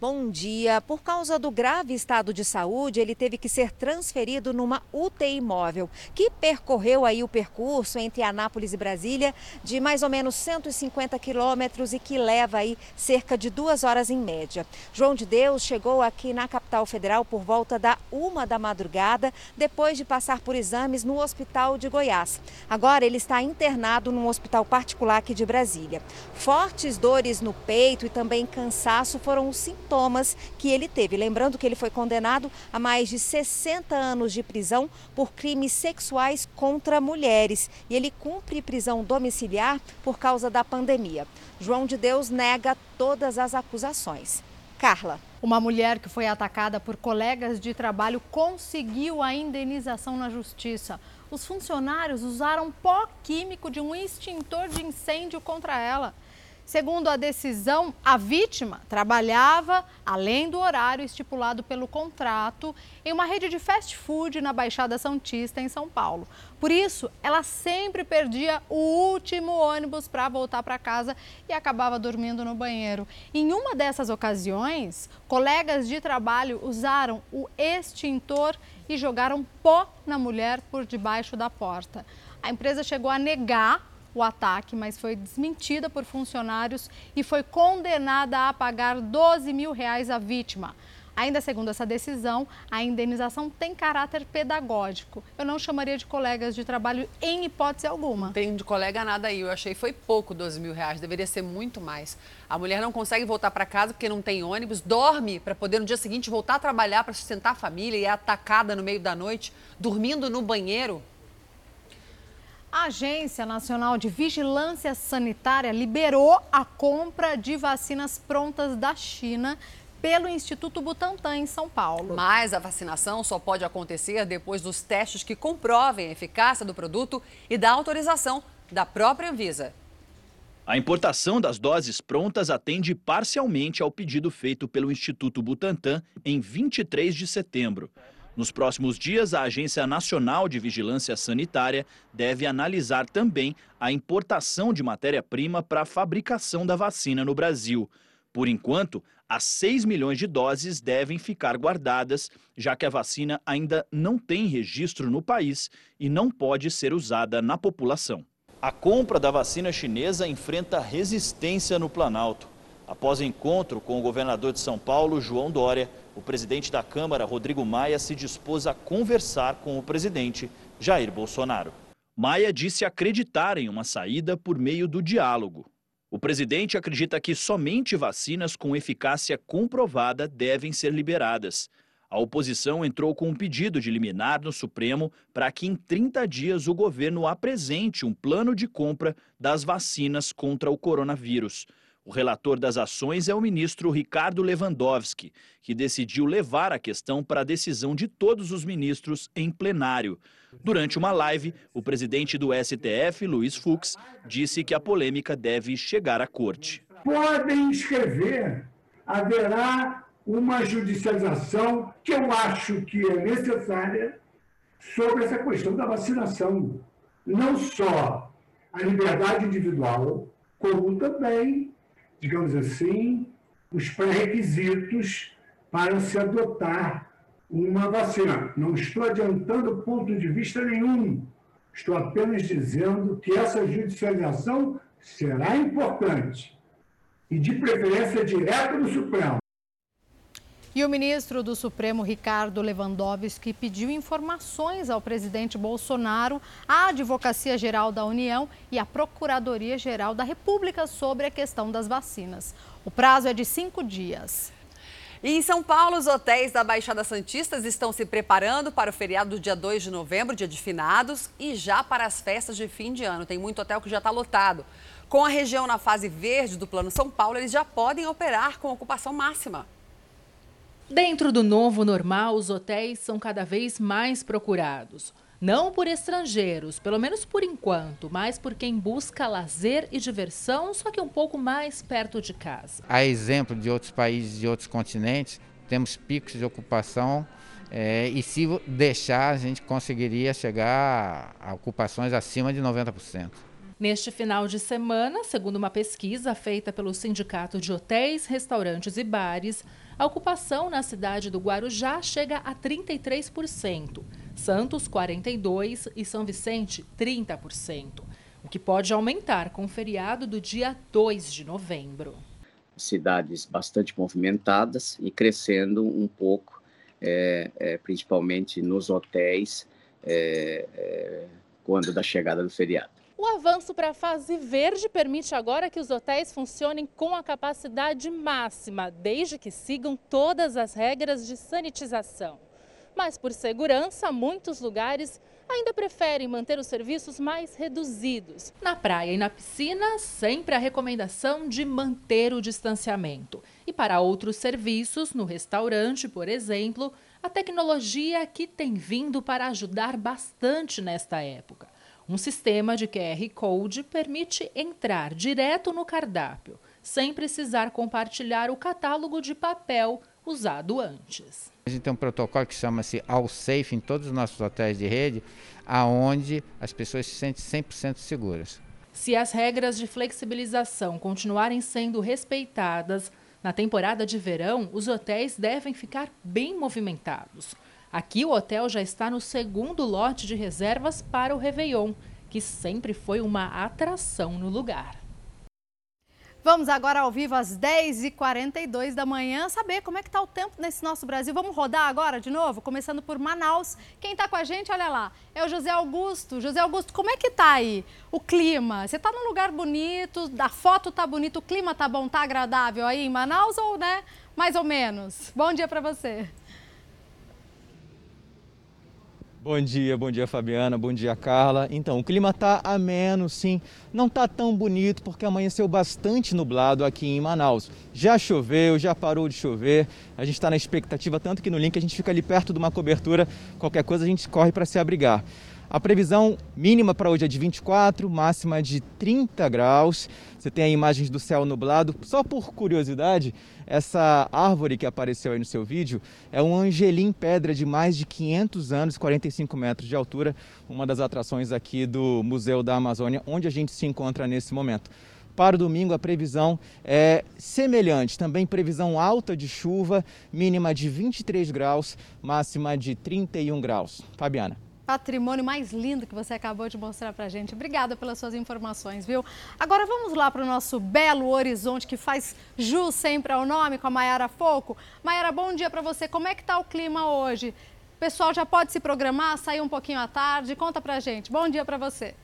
Bom dia. Por causa do grave estado de saúde, ele teve que ser transferido numa UTI móvel, que percorreu aí o percurso entre Anápolis e Brasília de mais ou menos 150 quilômetros e que leva aí cerca de duas horas em média. João de Deus chegou aqui na capital federal por volta da uma da madrugada, depois de passar por exames no Hospital de Goiás. Agora ele está internado num hospital particular aqui de Brasília. Fortes dores no peito e também cansaço foram os sintomas sintomas que ele teve. Lembrando que ele foi condenado a mais de 60 anos de prisão por crimes sexuais contra mulheres e ele cumpre prisão domiciliar por causa da pandemia. João de Deus nega todas as acusações. Carla.
Uma mulher que foi atacada por colegas de trabalho conseguiu a indenização na justiça. Os funcionários usaram pó químico de um extintor de incêndio contra ela. Segundo a decisão, a vítima trabalhava além do horário estipulado pelo contrato em uma rede de fast food na Baixada Santista, em São Paulo. Por isso, ela sempre perdia o último ônibus para voltar para casa e acabava dormindo no banheiro. Em uma dessas ocasiões, colegas de trabalho usaram o extintor e jogaram pó na mulher por debaixo da porta. A empresa chegou a negar o ataque, mas foi desmentida por funcionários e foi condenada a pagar 12 mil reais à vítima. Ainda segundo essa decisão, a indenização tem caráter pedagógico. Eu não chamaria de colegas de trabalho em hipótese alguma.
Não tem de colega nada aí. Eu achei foi pouco 12 mil reais, deveria ser muito mais. A mulher não consegue voltar para casa porque não tem ônibus, dorme para poder no dia seguinte voltar a trabalhar para sustentar a família e é atacada no meio da noite, dormindo no banheiro.
A Agência Nacional de Vigilância Sanitária liberou a compra de vacinas prontas da China pelo Instituto Butantan em São Paulo.
Mas a vacinação só pode acontecer depois dos testes que comprovem a eficácia do produto e da autorização da própria Anvisa.
A importação das doses prontas atende parcialmente ao pedido feito pelo Instituto Butantan em 23 de setembro. Nos próximos dias, a Agência Nacional de Vigilância Sanitária deve analisar também a importação de matéria-prima para a fabricação da vacina no Brasil. Por enquanto, as 6 milhões de doses devem ficar guardadas, já que a vacina ainda não tem registro no país e não pode ser usada na população. A compra da vacina chinesa enfrenta resistência no Planalto. Após encontro com o governador de São Paulo, João Dória, o presidente da Câmara, Rodrigo Maia, se dispôs a conversar com o presidente Jair Bolsonaro. Maia disse acreditar em uma saída por meio do diálogo. O presidente acredita que somente vacinas com eficácia comprovada devem ser liberadas. A oposição entrou com um pedido de liminar no Supremo para que em 30 dias o governo apresente um plano de compra das vacinas contra o coronavírus. O relator das ações é o ministro Ricardo Lewandowski, que decidiu levar a questão para a decisão de todos os ministros em plenário. Durante uma live, o presidente do STF, Luiz Fux, disse que a polêmica deve chegar à corte.
Podem escrever, haverá uma judicialização que eu acho que é necessária sobre essa questão da vacinação. Não só a liberdade individual, como também digamos assim, os pré-requisitos para se adotar uma vacina. Não estou adiantando ponto de vista nenhum. Estou apenas dizendo que essa judicialização será importante e, de preferência, direto no Supremo.
E o ministro do Supremo, Ricardo Lewandowski, pediu informações ao presidente Bolsonaro, à Advocacia Geral da União e à Procuradoria Geral da República sobre a questão das vacinas. O prazo é de cinco dias.
E em São Paulo, os hotéis da Baixada Santistas estão se preparando para o feriado do dia 2 de novembro, dia de finados, e já para as festas de fim de ano. Tem muito hotel que já está lotado. Com a região na fase verde do Plano São Paulo, eles já podem operar com ocupação máxima.
Dentro do novo normal, os hotéis são cada vez mais procurados. Não por estrangeiros, pelo menos por enquanto, mas por quem busca lazer e diversão, só que um pouco mais perto de casa.
A exemplo de outros países e outros continentes, temos picos de ocupação é, e se deixar, a gente conseguiria chegar a ocupações acima de 90%.
Neste final de semana, segundo uma pesquisa feita pelo Sindicato de Hotéis, Restaurantes e Bares, a ocupação na cidade do Guarujá chega a 33%, Santos 42% e São Vicente 30%, o que pode aumentar com o feriado do dia 2 de novembro.
Cidades bastante movimentadas e crescendo um pouco, é, é, principalmente nos hotéis, é, é quando da chegada do feriado.
O avanço para a fase verde permite agora que os hotéis funcionem com a capacidade máxima, desde que sigam todas as regras de sanitização. Mas por segurança, muitos lugares ainda preferem manter os serviços mais reduzidos. Na praia e na piscina, sempre a recomendação de manter o distanciamento. E para outros serviços, no restaurante, por exemplo, a tecnologia que tem vindo para ajudar bastante nesta época. Um sistema de QR Code permite entrar direto no cardápio, sem precisar compartilhar o catálogo de papel usado antes.
A gente tem um protocolo que chama-se All Safe em todos os nossos hotéis de rede, aonde as pessoas se sentem 100% seguras.
Se as regras de flexibilização continuarem sendo respeitadas, na temporada de verão, os hotéis devem ficar bem movimentados. Aqui o hotel já está no segundo lote de reservas para o Réveillon, que sempre foi uma atração no lugar.
Vamos agora ao vivo às 10h42 da manhã saber como é que está o tempo nesse nosso Brasil. Vamos rodar agora de novo, começando por Manaus. Quem está com a gente, olha lá, é o José Augusto. José Augusto, como é que está aí o clima? Você está num lugar bonito, a foto está bonita, o clima está bom, está agradável aí em Manaus ou, né, mais ou menos? Bom dia para você.
Bom dia, bom dia Fabiana, bom dia Carla. Então, o clima tá ameno, sim. Não tá tão bonito porque amanheceu bastante nublado aqui em Manaus. Já choveu, já parou de chover. A gente está na expectativa tanto que no link a gente fica ali perto de uma cobertura. Qualquer coisa a gente corre para se abrigar. A previsão mínima para hoje é de 24, máxima de 30 graus. Você tem aí imagens do céu nublado. Só por curiosidade, essa árvore que apareceu aí no seu vídeo é um angelim pedra de mais de 500 anos, 45 metros de altura, uma das atrações aqui do Museu da Amazônia, onde a gente se encontra nesse momento. Para o domingo, a previsão é semelhante, também previsão alta de chuva, mínima de 23 graus, máxima de 31 graus. Fabiana
patrimônio mais lindo que você acabou de mostrar para a gente. Obrigada pelas suas informações, viu? Agora vamos lá para o nosso belo horizonte que faz jus sempre ao nome com a Maiara Foco. Maiara, bom dia para você. Como é que está o clima hoje? O pessoal já pode se programar, sair um pouquinho à tarde? Conta para a gente. Bom dia para você.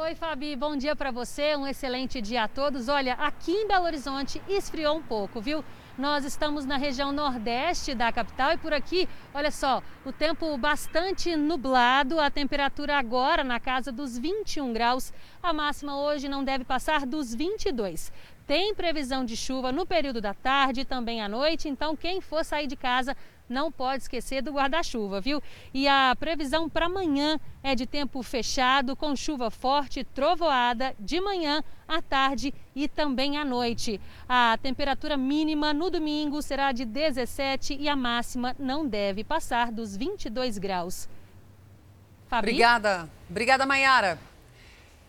Oi, Fabi, bom dia para você, um excelente dia a todos. Olha, aqui em Belo Horizonte esfriou um pouco, viu? Nós estamos na região nordeste da capital e por aqui, olha só, o tempo bastante nublado, a temperatura agora na casa dos 21 graus, a máxima hoje não deve passar dos 22. Tem previsão de chuva no período da tarde e também à noite, então quem for sair de casa não pode esquecer do guarda-chuva, viu? E a previsão para amanhã é de tempo fechado, com chuva forte, trovoada de manhã, à tarde e também à noite. A temperatura mínima no domingo será de 17 e a máxima não deve passar dos 22 graus.
Fabi? Obrigada. Obrigada, Mayara.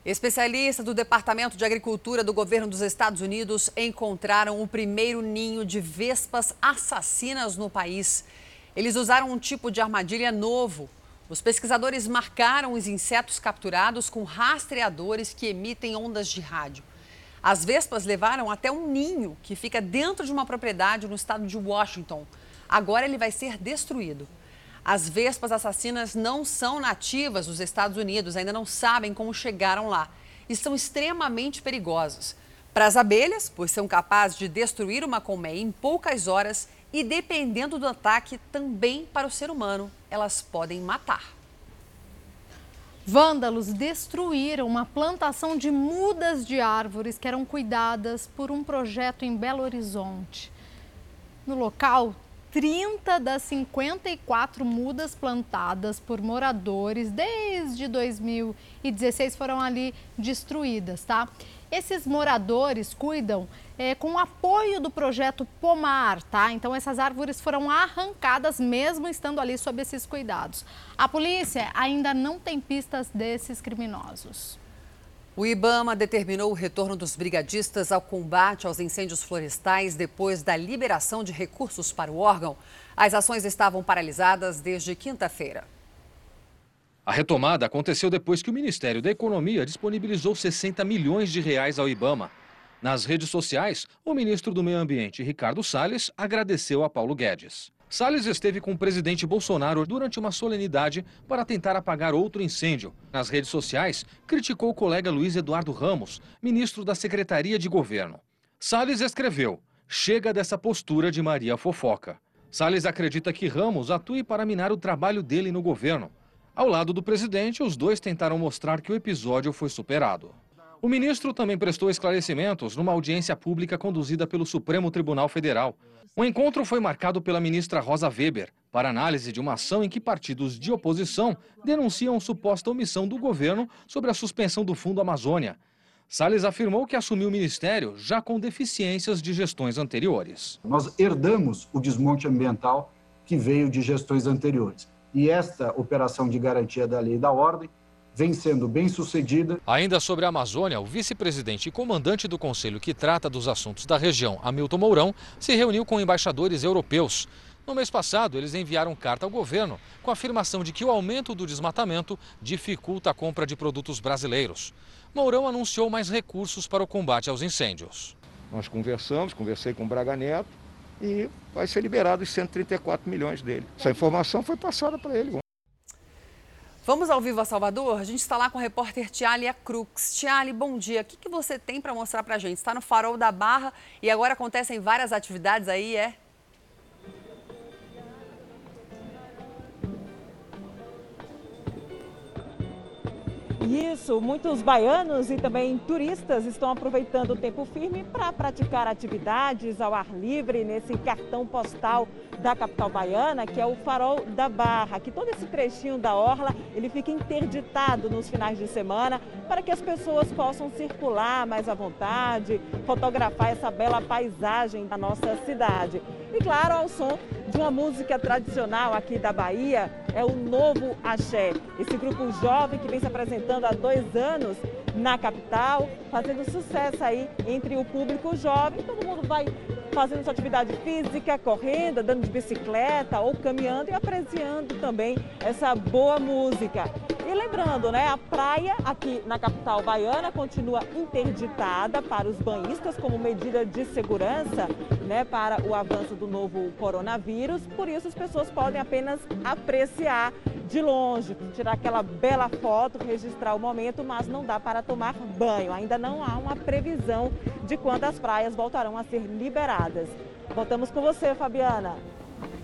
Especialistas do Departamento de Agricultura do governo dos Estados Unidos encontraram o primeiro ninho de vespas assassinas no país. Eles usaram um tipo de armadilha novo. Os pesquisadores marcaram os insetos capturados com rastreadores que emitem ondas de rádio. As vespas levaram até um ninho que fica dentro de uma propriedade no estado de Washington. Agora ele vai ser destruído. As vespas assassinas não são nativas dos Estados Unidos, ainda não sabem como chegaram lá e são extremamente perigosas. Para as abelhas, pois são capazes de destruir uma colmeia em poucas horas e, dependendo do ataque, também para o ser humano, elas podem matar.
Vândalos destruíram uma plantação de mudas de árvores que eram cuidadas por um projeto em Belo Horizonte. No local, 30 das 54 mudas plantadas por moradores desde 2016 foram ali destruídas, tá? Esses moradores cuidam é, com o apoio do projeto Pomar, tá? Então essas árvores foram arrancadas mesmo estando ali sob esses cuidados. A polícia ainda não tem pistas desses criminosos.
O Ibama determinou o retorno dos brigadistas ao combate aos incêndios florestais depois da liberação de recursos para o órgão. As ações estavam paralisadas desde quinta-feira.
A retomada aconteceu depois que o Ministério da Economia disponibilizou 60 milhões de reais ao Ibama. Nas redes sociais, o ministro do Meio Ambiente, Ricardo Salles, agradeceu a Paulo Guedes. Salles esteve com o presidente Bolsonaro durante uma solenidade para tentar apagar outro incêndio. Nas redes sociais, criticou o colega Luiz Eduardo Ramos, ministro da Secretaria de Governo. Salles escreveu: Chega dessa postura de Maria Fofoca. Salles acredita que Ramos atue para minar o trabalho dele no governo. Ao lado do presidente, os dois tentaram mostrar que o episódio foi superado. O ministro também prestou esclarecimentos numa audiência pública conduzida pelo Supremo Tribunal Federal. O encontro foi marcado pela ministra Rosa Weber para análise de uma ação em que partidos de oposição denunciam suposta omissão do governo sobre a suspensão do Fundo Amazônia. Salles afirmou que assumiu o ministério já com deficiências de gestões anteriores.
Nós herdamos o desmonte ambiental que veio de gestões anteriores. E esta operação de garantia da lei e da ordem vem sendo bem sucedida.
Ainda sobre a Amazônia, o vice-presidente e comandante do conselho que trata dos assuntos da região, Hamilton Mourão, se reuniu com embaixadores europeus. No mês passado, eles enviaram carta ao governo com a afirmação de que o aumento do desmatamento dificulta a compra de produtos brasileiros. Mourão anunciou mais recursos para o combate aos incêndios.
Nós conversamos, conversei com o Braga Neto e vai ser liberado os 134 milhões dele. Essa informação foi passada para ele.
Vamos ao vivo a Salvador? A gente está lá com o repórter Tialia Crux. Tiali, bom dia. O que, que você tem para mostrar para a gente? Está no Farol da Barra e agora acontecem várias atividades aí, é?
Isso, muitos baianos e também turistas estão aproveitando o tempo firme para praticar atividades ao ar livre nesse cartão postal da capital baiana, que é o Farol da Barra, que todo esse trechinho da orla, ele fica interditado nos finais de semana para que as pessoas possam circular mais à vontade, fotografar essa bela paisagem da nossa cidade. E claro, ao som de uma música tradicional aqui da Bahia, é o Novo Axé. Esse grupo jovem que vem se apresentando há dois anos na capital, fazendo sucesso aí entre o público jovem. Todo mundo vai fazendo sua atividade física, correndo, andando de bicicleta ou caminhando e apreciando também essa boa música. E lembrando, né, a praia aqui na capital baiana continua interditada para os banhistas como medida de segurança, né, para o avanço do novo coronavírus. Por isso as pessoas podem apenas apreciar de longe, tirar aquela bela foto, registrar o momento, mas não dá para tomar banho. Ainda não há uma previsão de quando as praias voltarão a ser liberadas. Voltamos com você, Fabiana.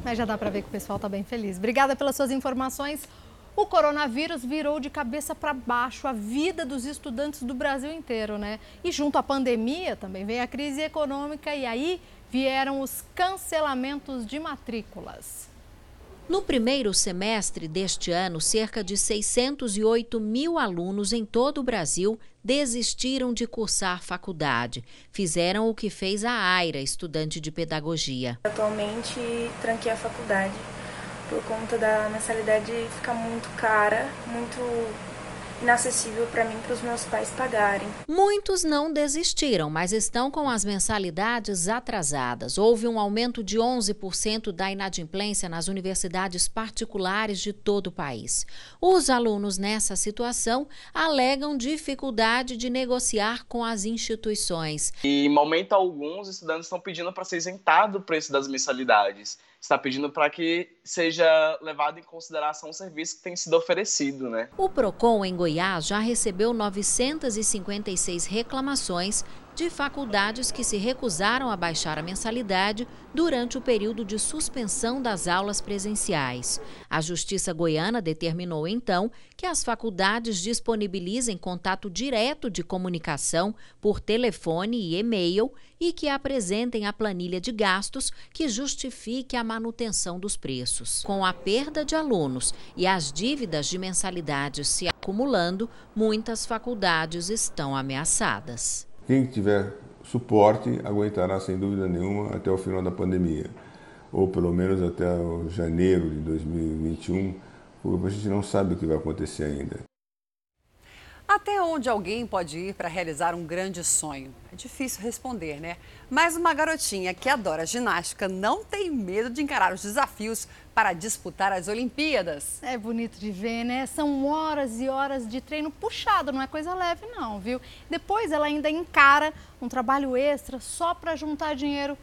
Mas já dá para ver que o pessoal está bem feliz. Obrigada pelas suas informações. O coronavírus virou de cabeça para baixo a vida dos estudantes do Brasil inteiro, né? E junto à pandemia também veio a crise econômica e aí vieram os cancelamentos de matrículas.
No primeiro semestre deste ano, cerca de 608 mil alunos em todo o Brasil desistiram de cursar faculdade. Fizeram o que fez a Aira, estudante de pedagogia.
Atualmente, tranquei a faculdade por conta da mensalidade ficar muito cara, muito inacessível para mim e para os meus pais pagarem.
Muitos não desistiram, mas estão com as mensalidades atrasadas. Houve um aumento de 11% da inadimplência nas universidades particulares de todo o país. Os alunos nessa situação alegam dificuldade de negociar com as instituições.
E, em momento algum, os estudantes estão pedindo para ser isentado o preço das mensalidades está pedindo para que seja levado em consideração o serviço que tem sido oferecido, né?
O Procon em Goiás já recebeu 956 reclamações de faculdades que se recusaram a baixar a mensalidade durante o período de suspensão das aulas presenciais. A Justiça Goiana determinou então que as faculdades disponibilizem contato direto de comunicação por telefone e e-mail e que apresentem a planilha de gastos que justifique a manutenção dos preços. Com a perda de alunos e as dívidas de mensalidades se acumulando, muitas faculdades estão ameaçadas.
Quem tiver suporte aguentará sem dúvida nenhuma até o final da pandemia, ou pelo menos até janeiro de 2021, porque a gente não sabe o que vai acontecer ainda.
Até onde alguém pode ir para realizar um grande sonho? É difícil responder, né? Mas uma garotinha que adora ginástica não tem medo de encarar os desafios para disputar as Olimpíadas.
É bonito de ver, né? São horas e horas de treino puxado, não é coisa leve não, viu? Depois ela ainda encara um trabalho extra só para juntar dinheiro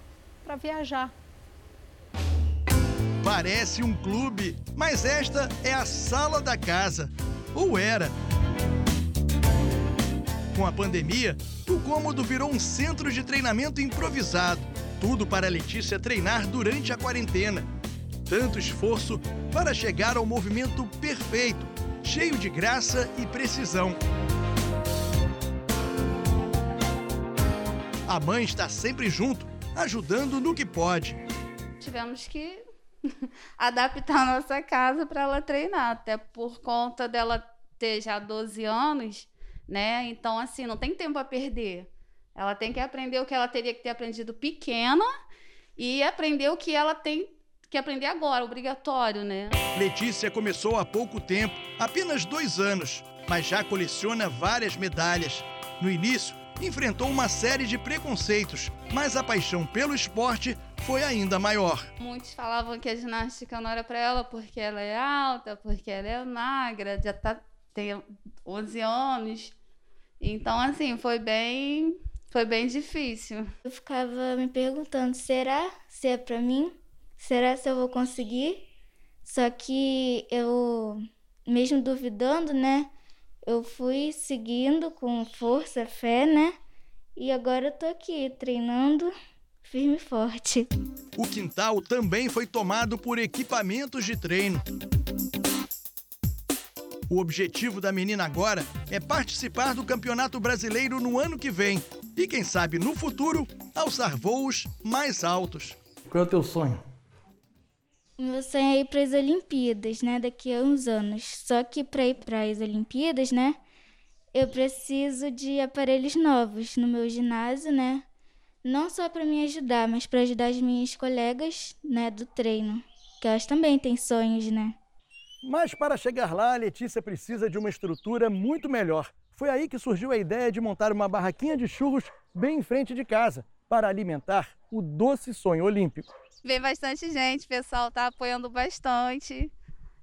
para viajar.
Parece um clube, mas esta é a sala da casa. Ou era. Com a pandemia, o cômodo virou um centro de treinamento improvisado. Tudo para Letícia treinar durante a quarentena. Tanto esforço para chegar ao movimento perfeito, cheio de graça e precisão. A mãe está sempre junto, ajudando no que pode.
Tivemos que adaptar a nossa casa para ela treinar, até por conta dela ter já 12 anos né? Então, assim, não tem tempo a perder. Ela tem que aprender o que ela teria que ter aprendido pequena e aprender o que ela tem que aprender agora, obrigatório, né?
Letícia começou há pouco tempo, apenas dois anos, mas já coleciona várias medalhas. No início, enfrentou uma série de preconceitos, mas a paixão pelo esporte foi ainda maior.
Muitos falavam que a ginástica não era para ela porque ela é alta, porque ela é magra, já tá, tem 11 anos. Então, assim, foi bem, foi bem difícil.
Eu ficava me perguntando, será se é para mim? Será se eu vou conseguir? Só que eu, mesmo duvidando, né? Eu fui seguindo com força, fé, né? E agora eu tô aqui treinando firme e forte.
O quintal também foi tomado por equipamentos de treino. O objetivo da menina agora é participar do Campeonato Brasileiro no ano que vem e, quem sabe, no futuro, alçar voos mais altos.
Qual é o teu sonho?
Meu sonho é ir para as Olimpíadas, né? Daqui a uns anos. Só que para ir para as Olimpíadas, né? Eu preciso de aparelhos novos no meu ginásio, né? Não só para me ajudar, mas para ajudar as minhas colegas, né, do treino, que elas também têm sonhos, né?
Mas para chegar lá, a Letícia precisa de uma estrutura muito melhor. Foi aí que surgiu a ideia de montar uma barraquinha de churros bem em frente de casa, para alimentar o doce sonho olímpico.
Vem bastante gente, o pessoal está apoiando bastante,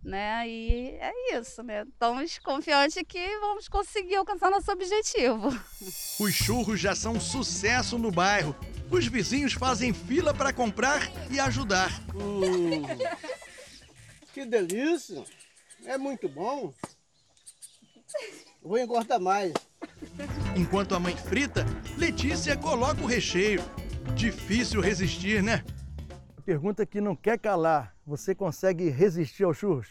né? E é isso, né? Estamos confiantes que vamos conseguir alcançar nosso objetivo.
Os churros já são um sucesso no bairro. Os vizinhos fazem fila para comprar e ajudar.
Hum. Que delícia! É muito bom. Vou engordar mais.
Enquanto a mãe frita, Letícia coloca o recheio. Difícil resistir, né?
Pergunta que não quer calar. Você consegue resistir aos churros?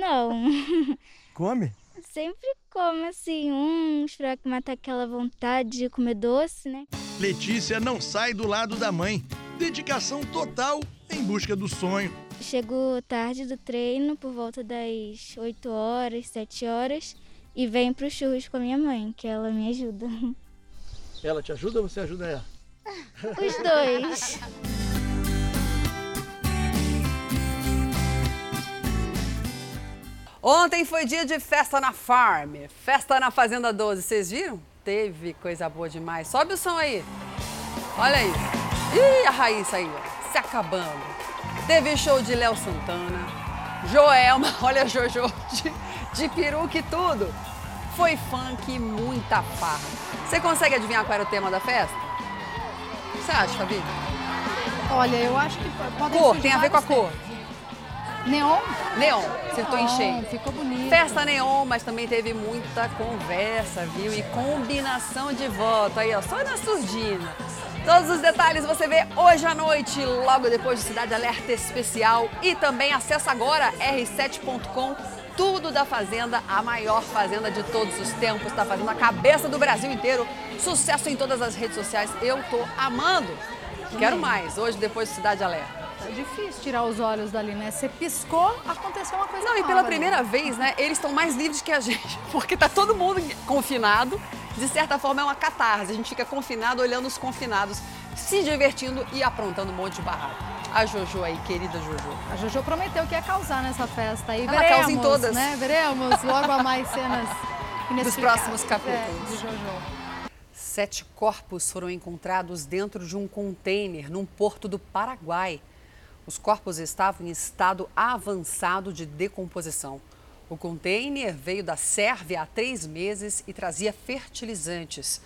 Não.
Come?
Sempre como assim, uns pra matar aquela vontade de comer doce, né?
Letícia não sai do lado da mãe. Dedicação total em busca do sonho.
Chego tarde do treino, por volta das 8 horas, 7 horas, e venho para os churros com a minha mãe, que ela me ajuda.
Ela te ajuda ou você ajuda ela?
Os dois.
Ontem foi dia de festa na farm, festa na Fazenda 12. Vocês viram? Teve coisa boa demais. Sobe o som aí. Olha isso. Ih, a Raíssa aí, ó, se acabando. Teve show de Léo Santana, Joelma, olha Jojo, de, de peruca e tudo. Foi funk e muita farra. Você consegue adivinhar qual era o tema da festa? O que você acha, Fabi?
Olha, eu acho que pode
Cor, tem a ver com a cor.
Neon?
Neon, acertou em cheio.
Ficou bonito.
Festa neon, mas também teve muita conversa, viu? E combinação de voto. Aí, ó, só na surdina. Todos os detalhes você vê hoje à noite, logo depois de Cidade Alerta Especial. E também acessa agora r7.com. Tudo da Fazenda, a maior fazenda de todos os tempos. Está fazendo a cabeça do Brasil inteiro. Sucesso em todas as redes sociais. Eu tô amando. Quero mais, hoje depois de Cidade Alerta.
É difícil tirar os olhos dali, né? Você piscou, aconteceu uma coisa
Não, e
nova
pela
ali.
primeira vez, né, eles estão mais livres que a gente, porque tá todo mundo confinado. De certa forma é uma catarse, a gente fica confinado olhando os confinados, se divertindo e aprontando um monte de barraco. A Jojo aí, querida Jojo.
A Jojo prometeu que ia causar nessa festa aí.
Ela
Veremos,
causa em todas.
né? Veremos logo a mais cenas
Dos próximos capítulos.
É, de Jojo.
Sete corpos foram encontrados dentro de um container num porto do Paraguai. Os corpos estavam em estado avançado de decomposição. O container veio da Sérvia há três meses e trazia fertilizantes.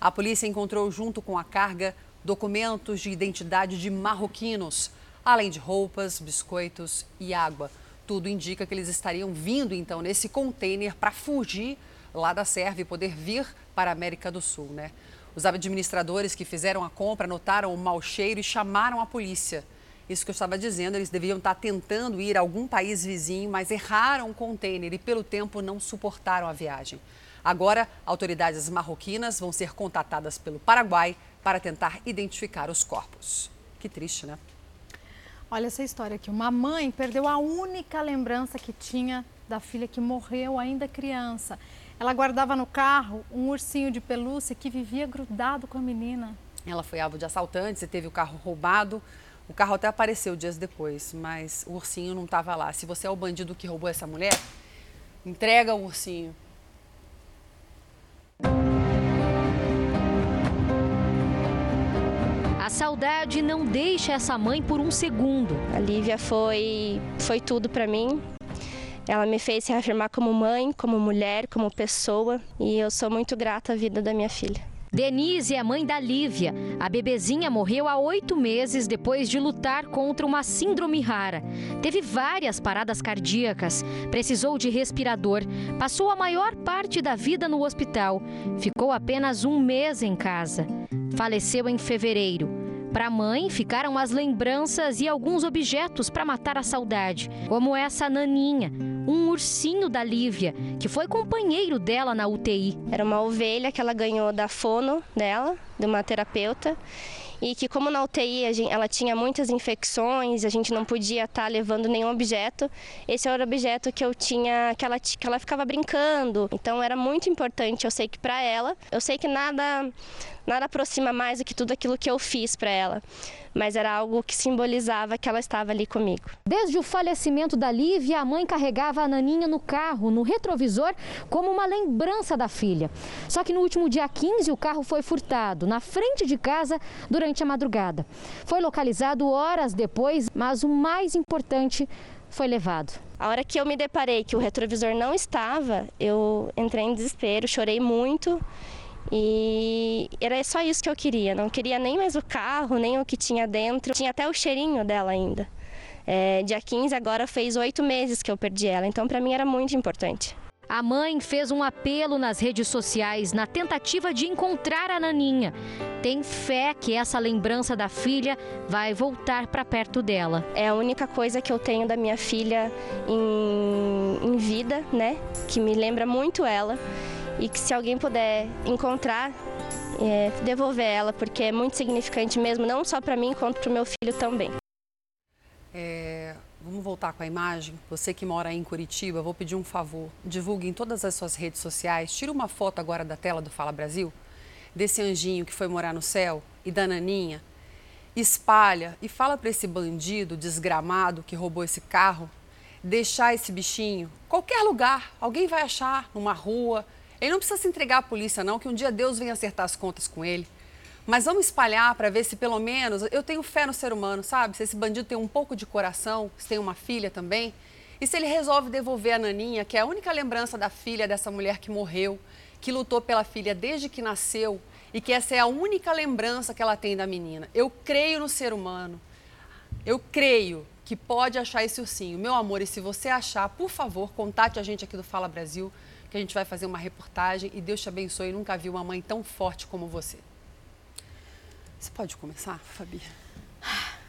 A polícia encontrou, junto com a carga, documentos de identidade de marroquinos, além de roupas, biscoitos e água. Tudo indica que eles estariam vindo, então, nesse container para fugir lá da Sérvia e poder vir para a América do Sul, né? Os administradores que fizeram a compra notaram o mau cheiro e chamaram a polícia. Isso que eu estava dizendo, eles deviam estar tentando ir a algum país vizinho, mas erraram o container e pelo tempo não suportaram a viagem. Agora, autoridades marroquinas vão ser contatadas pelo Paraguai para tentar identificar os corpos. Que triste, né?
Olha essa história aqui. Uma mãe perdeu a única lembrança que tinha da filha que morreu ainda criança. Ela guardava no carro um ursinho de pelúcia que vivia grudado com a menina.
Ela foi alvo de assaltantes e teve o carro roubado. O carro até apareceu dias depois, mas o ursinho não estava lá. Se você é o bandido que roubou essa mulher, entrega o ursinho.
A saudade não deixa essa mãe por um segundo.
A Lívia foi, foi tudo para mim. Ela me fez se reafirmar como mãe, como mulher, como pessoa e eu sou muito grata à vida da minha filha.
Denise é a mãe da Lívia. A bebezinha morreu há oito meses depois de lutar contra uma síndrome rara. Teve várias paradas cardíacas, precisou de respirador, passou a maior parte da vida no hospital, ficou apenas um mês em casa. Faleceu em fevereiro. Para a mãe, ficaram as lembranças e alguns objetos para matar a saudade, como essa naninha, um ursinho da Lívia, que foi companheiro dela na UTI.
Era uma ovelha que ela ganhou da fono dela, de uma terapeuta. E que, como na UTI gente- ela tinha muitas infecções, a gente não podia estar levando nenhum objeto. Esse era o objeto que eu tinha, que ela, que ela ficava brincando. Então era muito importante. Eu sei que para ela, eu sei que nada, nada aproxima mais do que tudo aquilo que eu fiz para ela. Mas era algo que simbolizava que ela estava ali comigo.
Desde o falecimento da Lívia, a mãe carregava a naninha no carro, no retrovisor, como uma lembrança da filha. Só que no último dia 15, o carro foi furtado na frente de casa durante a madrugada. Foi localizado horas depois, mas o mais importante foi levado.
A hora que eu me deparei que o retrovisor não estava, eu entrei em desespero, chorei muito. E era só isso que eu queria. Não queria nem mais o carro, nem o que tinha dentro. Tinha até o cheirinho dela ainda. É, dia 15 agora fez oito meses que eu perdi ela, então para mim era muito importante.
A mãe fez um apelo nas redes sociais na tentativa de encontrar a naninha. Tem fé que essa lembrança da filha vai voltar para perto dela.
É a única coisa que eu tenho da minha filha em, em vida, né? Que me lembra muito ela. E que se alguém puder encontrar, é, devolver ela, porque é muito significante mesmo, não só para mim, quanto para o meu filho também.
É, vamos voltar com a imagem. Você que mora aí em Curitiba, vou pedir um favor. Divulgue em todas as suas redes sociais. Tira uma foto agora da tela do Fala Brasil, desse anjinho que foi morar no céu e da naninha. Espalha e fala para esse bandido desgramado que roubou esse carro deixar esse bichinho, qualquer lugar, alguém vai achar, numa rua. Ele não precisa se entregar à polícia, não, que um dia Deus venha acertar as contas com ele. Mas vamos espalhar para ver se pelo menos. Eu tenho fé no ser humano, sabe? Se esse bandido tem um pouco de coração, se tem uma filha também. E se ele resolve devolver a Naninha, que é a única lembrança da filha dessa mulher que morreu, que lutou pela filha desde que nasceu e que essa é a única lembrança que ela tem da menina. Eu creio no ser humano. Eu creio que pode achar esse ursinho. Meu amor, e se você achar, por favor, contate a gente aqui do Fala Brasil, que a gente vai fazer uma reportagem e Deus te abençoe. Nunca vi uma mãe tão forte como você. Você pode começar, Fabi?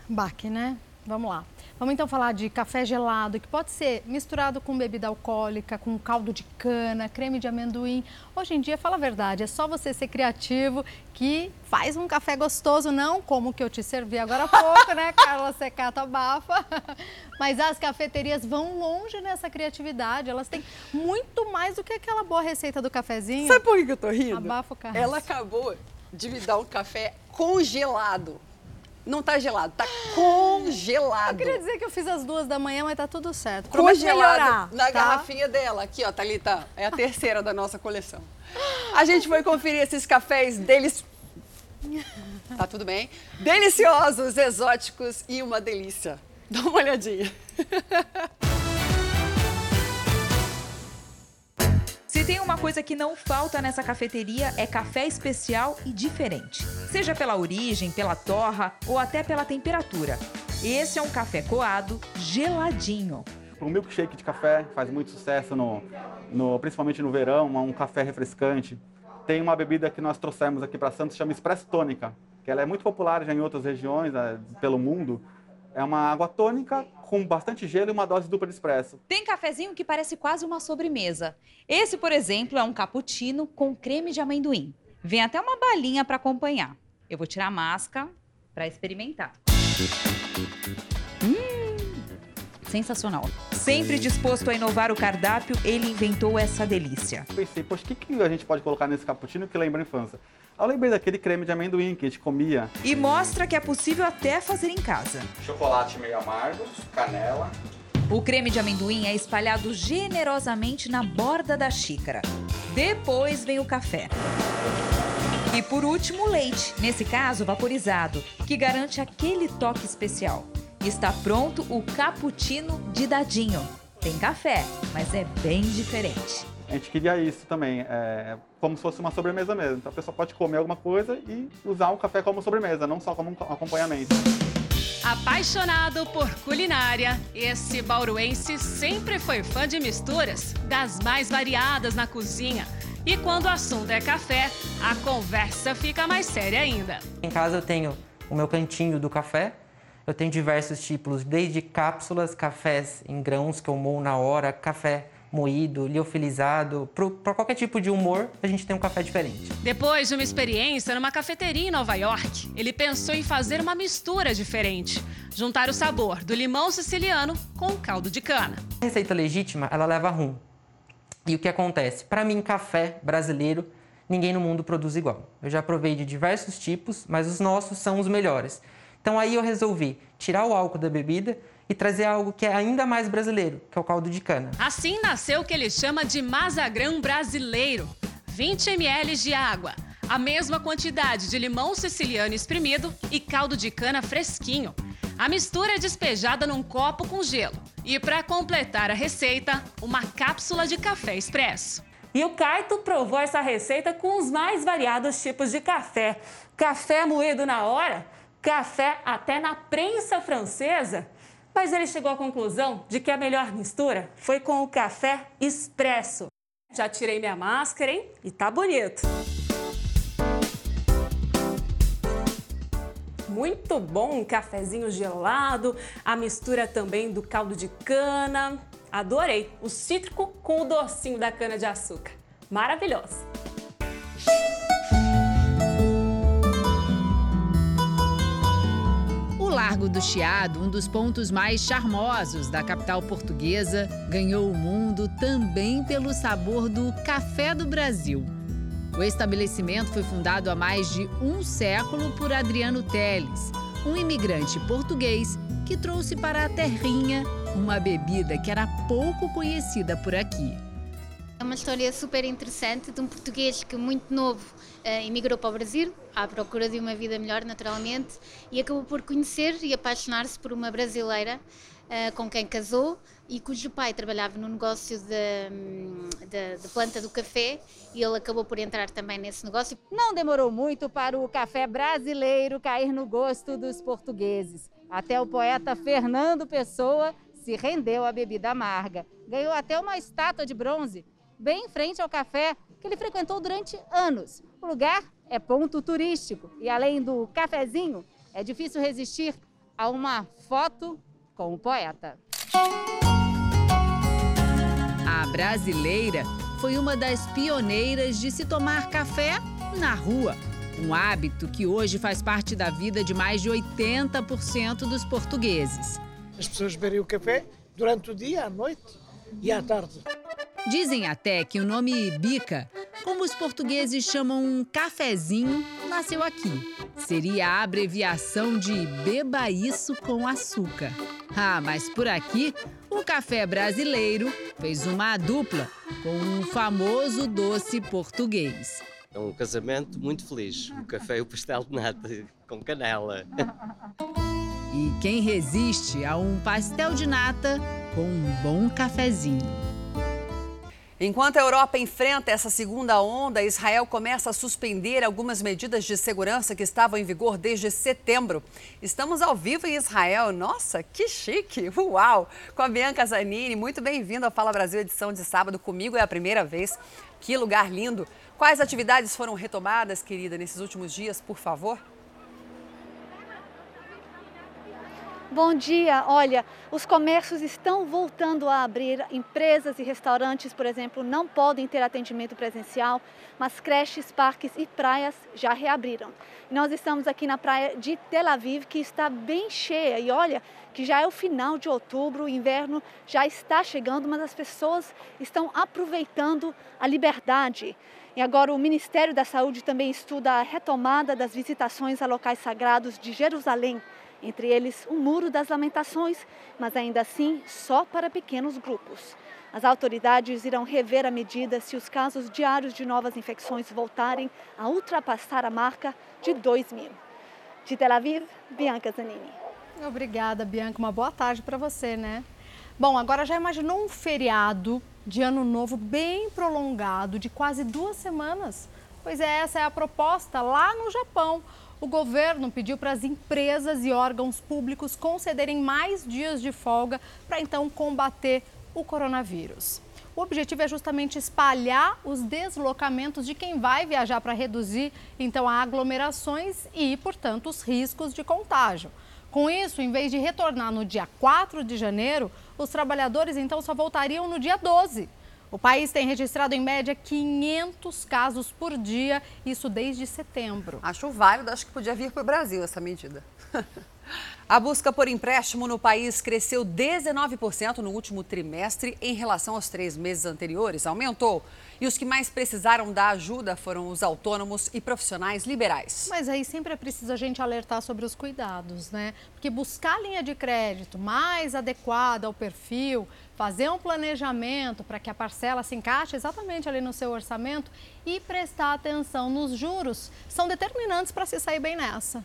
Baque, né? Vamos lá. Vamos então falar de café gelado, que pode ser misturado com bebida alcoólica, com caldo de cana, creme de amendoim. Hoje em dia, fala a verdade, é só você ser criativo que faz um café gostoso, não como o que eu te servi agora há pouco, né, Carla Secata Bafa? Mas as cafeterias vão longe nessa criatividade, elas têm muito mais do que aquela boa receita do cafezinho.
Sabe por que eu tô rindo?
Abafa o carro.
Ela acabou de me dar um café congelado. Não tá gelado, tá congelado.
Eu queria dizer que eu fiz às duas da manhã, mas tá tudo certo. Prometo
Congelado
melhorar,
na
tá?
garrafinha dela. Aqui, ó, Thalita. É a terceira da nossa coleção. A gente foi conferir esses cafés deles. Tá tudo bem? Deliciosos, exóticos e uma delícia. Dá uma olhadinha.
Se tem uma coisa que não falta nessa cafeteria é café especial e diferente. Seja pela origem, pela torra ou até pela temperatura. Esse é um café coado geladinho.
O milkshake de café faz muito sucesso, no, no- principalmente no verão, um café refrescante. Tem uma bebida que nós trouxemos aqui para Santos, chama Expresso Tônica, que ela é muito popular já em outras regiões eh, pelo mundo. É uma água tônica com bastante gelo e uma dose dupla de expresso.
Tem cafezinho que parece quase uma sobremesa. Esse, por exemplo, é um cappuccino com creme de amendoim. Vem até uma balinha para acompanhar. Eu vou tirar a máscara para experimentar. Sensacional. Sempre disposto a inovar o cardápio, ele inventou essa delícia.
Pensei, poxa, o que, que a gente pode colocar nesse cappuccino que lembra a infância? Eu lembrei daquele creme de amendoim que a gente comia.
E mostra que é possível até fazer em casa.
Chocolate meio amargo, canela.
O creme de amendoim é espalhado generosamente na borda da xícara. Depois vem o café. E por último, o leite, nesse caso vaporizado, que garante aquele toque especial. Está pronto o cappuccino de dadinho. Tem café, mas é bem diferente.
A gente queria isso também, é, como se fosse uma sobremesa mesmo. Então a pessoa pode comer alguma coisa e usar o café como sobremesa, não só como um acompanhamento.
Apaixonado por culinária, esse bauruense sempre foi fã de misturas das mais variadas na cozinha. E quando o assunto é café, a conversa fica mais séria ainda.
Em casa eu tenho o meu cantinho do café. Eu tenho diversos tipos, desde cápsulas, cafés em grãos que eu moo na hora, café moído, liofilizado. Para qualquer tipo de humor, a gente tem um café diferente.
Depois de uma experiência numa cafeteria em Nova York, ele pensou em fazer uma mistura diferente. Juntar o sabor do limão siciliano com o caldo de cana.
A receita legítima, ela leva rum. E o que acontece? Para mim, café brasileiro, ninguém no mundo produz igual. Eu já provei de diversos tipos, mas os nossos são os melhores. Então aí eu resolvi tirar o álcool da bebida e trazer algo que é ainda mais brasileiro, que é o caldo de cana.
Assim nasceu o que ele chama de mazagrão brasileiro. 20 ml de água, a mesma quantidade de limão siciliano espremido e caldo de cana fresquinho. A mistura é despejada num copo com gelo. E para completar a receita, uma cápsula de café expresso.
E o Caito provou essa receita com os mais variados tipos de café. Café moído na hora, café até na prensa francesa. Mas ele chegou à conclusão de que a melhor mistura foi com o café expresso. Já tirei minha máscara, hein? E tá bonito. Muito bom, um cafezinho gelado, a mistura também do caldo de cana. Adorei o cítrico com o docinho da cana de açúcar. Maravilhoso.
O Largo do Chiado, um dos pontos mais charmosos da capital portuguesa, ganhou o mundo também pelo sabor do café do Brasil. O estabelecimento foi fundado há mais de um século por Adriano Teles, um imigrante português que trouxe para a terrinha uma bebida que era pouco conhecida por aqui.
É uma história super interessante de um português que, muito novo, emigrou para o Brasil, à procura de uma vida melhor, naturalmente, e acabou por conhecer e apaixonar-se por uma brasileira eh, com quem casou e cujo pai trabalhava no negócio de, planta do café e ele acabou por entrar também nesse negócio.
Não demorou muito para o café brasileiro cair no gosto dos portugueses. Até o poeta Fernando Pessoa se rendeu à bebida amarga. Ganhou até uma estátua de bronze bem em frente ao café que ele frequentou durante anos. O lugar é ponto turístico e além do cafezinho, é difícil resistir a uma foto com o poeta.
A brasileira foi uma das pioneiras de se tomar café na rua. Um hábito que hoje faz parte da vida de mais de 80% dos portugueses.
As pessoas beberem o café durante o dia, à noite e à tarde.
Dizem até que o nome bica, como os portugueses chamam um cafezinho, nasceu aqui. Seria a abreviação de beba isso com açúcar. Ah, mas por aqui, o café brasileiro fez uma dupla com um famoso doce português.
É um casamento muito feliz. O café e o pastel de nata com canela.
E quem resiste a um pastel de nata com um bom cafezinho?
Enquanto a Europa enfrenta essa segunda onda, Israel começa a suspender algumas medidas de segurança que estavam em vigor desde setembro. Estamos ao vivo em Israel. Nossa, que chique! Uau! Com a Bianca Zanini, muito bem-vindo ao Fala Brasil, edição de sábado. Comigo é a primeira vez. Que lugar lindo! Quais atividades foram retomadas, querida, nesses últimos dias, por favor?
Bom dia. Olha, os comércios estão voltando a abrir. Empresas e restaurantes, por exemplo, não podem ter atendimento presencial, mas creches, parques e praias já reabriram. Nós estamos aqui na praia de Tel Aviv, que está bem cheia. E olha, que já é o final de outubro, o inverno já está chegando, mas as pessoas estão aproveitando a liberdade. E agora o Ministério da Saúde também estuda a retomada das visitações a locais sagrados de Jerusalém entre eles o Muro das Lamentações, mas ainda assim só para pequenos grupos. As autoridades irão rever a medida se os casos diários de novas infecções voltarem a ultrapassar a marca de 2 mil. De Tel Aviv, Bianca Zanini.
Obrigada, Bianca. Uma boa tarde para você, né? Bom, agora já imaginou um feriado de ano novo bem prolongado, de quase duas semanas? Pois é, essa é a proposta lá no Japão o governo pediu para as empresas e órgãos públicos concederem mais dias de folga para então combater o coronavírus. O objetivo é justamente espalhar os deslocamentos de quem vai viajar para reduzir então aglomerações e, portanto, os riscos de contágio. Com isso, em vez de retornar no dia 4 de janeiro, os trabalhadores então só voltariam no dia 12. O país tem registrado em média 500 casos por dia, isso desde setembro.
Acho válido, acho que podia vir para o Brasil essa medida. A busca por empréstimo no país cresceu 19% no último trimestre em relação aos três meses anteriores. Aumentou. E os que mais precisaram da ajuda foram os autônomos e profissionais liberais.
Mas aí sempre é preciso a gente alertar sobre os cuidados, né? Porque buscar linha de crédito mais adequada ao perfil, fazer um planejamento para que a parcela se encaixe exatamente ali no seu orçamento e prestar atenção nos juros são determinantes para se sair bem nessa.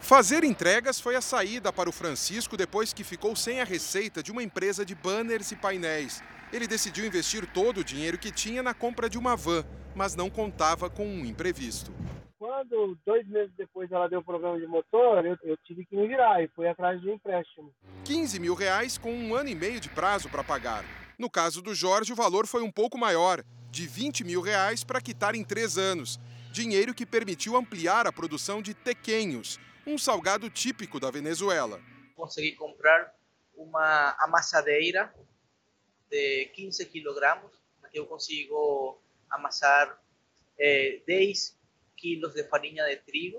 Fazer entregas foi a saída para o Francisco depois que ficou sem a receita de uma empresa de banners e painéis. Ele decidiu investir todo o dinheiro que tinha na compra de uma van, mas não contava com um imprevisto.
Quando, dois meses depois, ela deu problema de motor, eu, eu tive que me virar e fui atrás de um empréstimo.
15 mil reais com um ano e meio de prazo para pagar. No caso do Jorge, o valor foi um pouco maior, de 20 mil reais para quitar em três anos. Dinheiro que permitiu ampliar a produção de tequenhos, um salgado típico da Venezuela.
Consegui comprar uma amassadeira de 15 quilogramas, que eu consigo amassar eh, 10 quilos de farinha de trigo,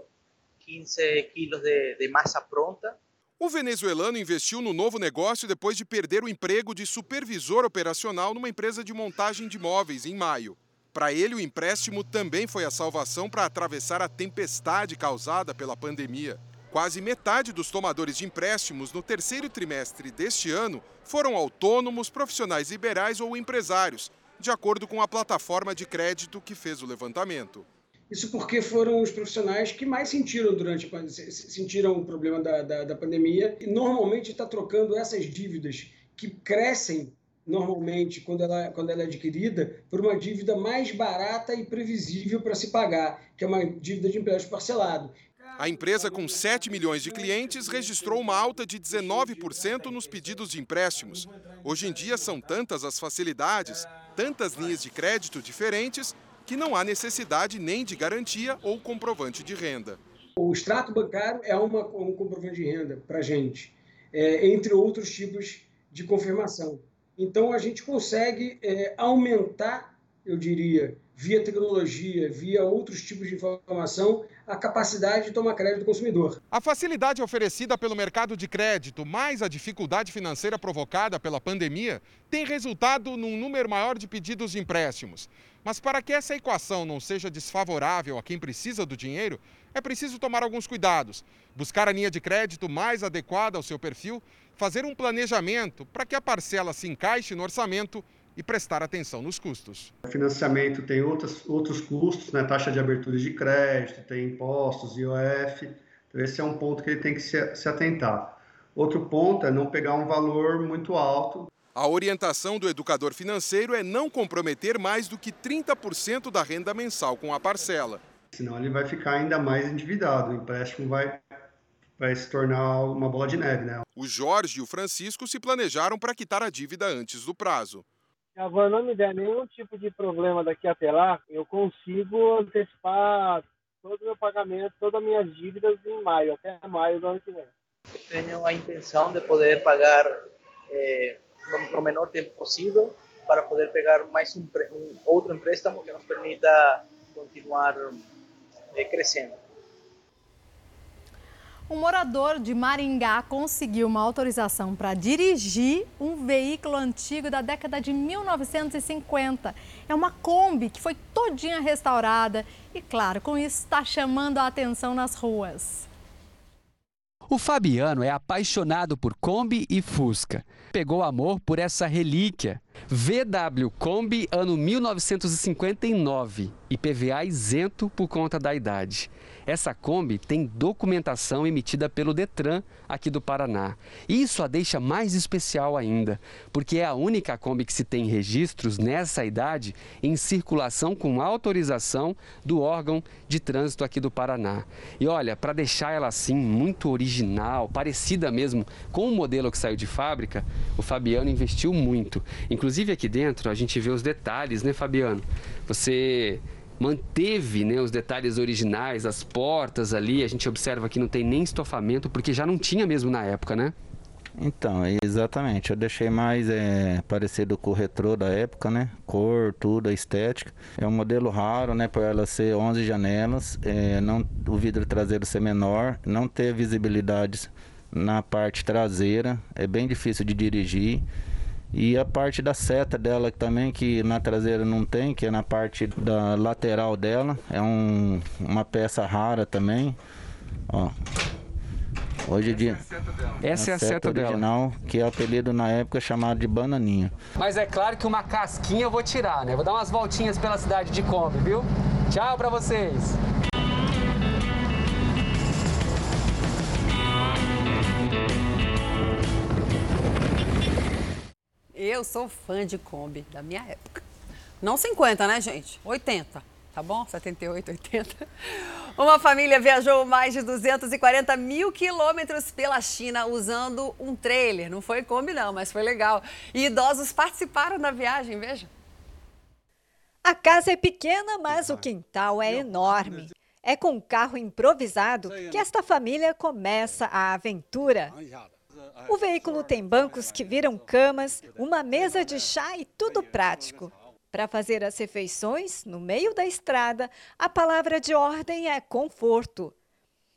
15 quilos de, de massa pronta.
O venezuelano investiu no novo negócio depois de perder o emprego de supervisor operacional numa empresa de montagem de móveis em maio. Para ele, o empréstimo também foi a salvação para atravessar a tempestade causada pela pandemia. Quase metade dos tomadores de empréstimos no terceiro trimestre deste ano foram autônomos, profissionais liberais ou empresários, de acordo com a plataforma de crédito que fez o levantamento.
Isso porque foram os profissionais que mais sentiram durante sentiram o problema da, da, da pandemia e normalmente está trocando essas dívidas que crescem normalmente quando ela, quando ela é adquirida por uma dívida mais barata e previsível para se pagar, que é uma dívida de empréstimo parcelado.
A empresa, com 7 milhões de clientes, registrou uma alta de 19% nos pedidos de empréstimos. Hoje em dia, são tantas as facilidades, tantas linhas de crédito diferentes, que não há necessidade nem de garantia ou comprovante de renda.
O extrato bancário é uma, um comprovante de renda para a gente, é, entre outros tipos de confirmação. Então, a gente consegue é, aumentar, eu diria, via tecnologia, via outros tipos de informação, a capacidade de tomar crédito do consumidor.
A facilidade oferecida pelo mercado de crédito, mais a dificuldade financeira provocada pela pandemia, tem resultado num número maior de pedidos de empréstimos. Mas para que essa equação não seja desfavorável a quem precisa do dinheiro, é preciso tomar alguns cuidados. Buscar a linha de crédito mais adequada ao seu perfil, fazer um planejamento para que a parcela se encaixe no orçamento e prestar atenção nos custos.
O financiamento tem outros, outros custos, né? taxa de abertura de crédito, tem impostos, IOF. Então, esse é um ponto que ele tem que se, se atentar. Outro ponto é não pegar um valor muito alto.
A orientação do educador financeiro é não comprometer mais do que 30% da renda mensal com a parcela.
Senão ele vai ficar ainda mais endividado, o empréstimo vai, vai se tornar uma bola de neve. Né?
O Jorge e o Francisco se planejaram para quitar a dívida antes do prazo.
Se a van não me der nenhum tipo de problema daqui até lá, eu consigo antecipar todo o meu pagamento, todas as minhas dívidas em maio, até maio do ano que vem.
Tenho a intenção de poder pagar eh, no menor tempo possível para poder pegar mais um, outro empréstimo que nos permita continuar eh, crescendo.
Um morador de Maringá conseguiu uma autorização para dirigir um veículo antigo da década de 1950. É uma Kombi que foi todinha restaurada e, claro, com isso está chamando a atenção nas ruas.
O Fabiano é apaixonado por Kombi e Fusca. Pegou amor por essa relíquia. VW Kombi ano 1959. IPVA isento por conta da idade. Essa Kombi tem documentação emitida pelo Detran aqui do Paraná. Isso a deixa mais especial ainda, porque é a única Kombi que se tem registros nessa idade em circulação com autorização do órgão de trânsito aqui do Paraná. E olha, para deixar ela assim muito original, parecida mesmo com o modelo que saiu de fábrica, o Fabiano investiu muito. Inclusive aqui dentro a gente vê os detalhes, né, Fabiano? Você manteve né, os detalhes originais, as portas ali. A gente observa que não tem nem estofamento, porque já não tinha mesmo na época, né?
Então, exatamente. Eu deixei mais é, parecido com o retrô da época, né? Cor, tudo, a estética. É um modelo raro, né? Por ela ser 11 janelas, é, não, o vidro traseiro ser menor, não ter visibilidade na parte traseira. É bem difícil de dirigir. E a parte da seta dela também, que na traseira não tem, que é na parte da lateral dela. É um, uma peça rara também. Ó. Hoje em dia.
Essa é a seta,
original,
dela.
que é apelido na época chamado de bananinha.
Mas é claro que uma casquinha eu vou tirar, né? Vou dar umas voltinhas pela cidade de Kombi, viu? Tchau pra vocês!
Eu sou fã de Kombi, da minha época. Não 50, né, gente? 80, tá bom? 78, 80. Uma família viajou mais de 240 mil quilômetros pela China usando um trailer. Não foi Kombi, não, mas foi legal. E idosos participaram da viagem, veja.
A casa é pequena, mas o quintal é enorme. É com um carro improvisado que esta família começa a aventura. O veículo tem bancos que viram camas, uma mesa de chá e tudo prático. Para fazer as refeições, no meio da estrada, a palavra de ordem é conforto.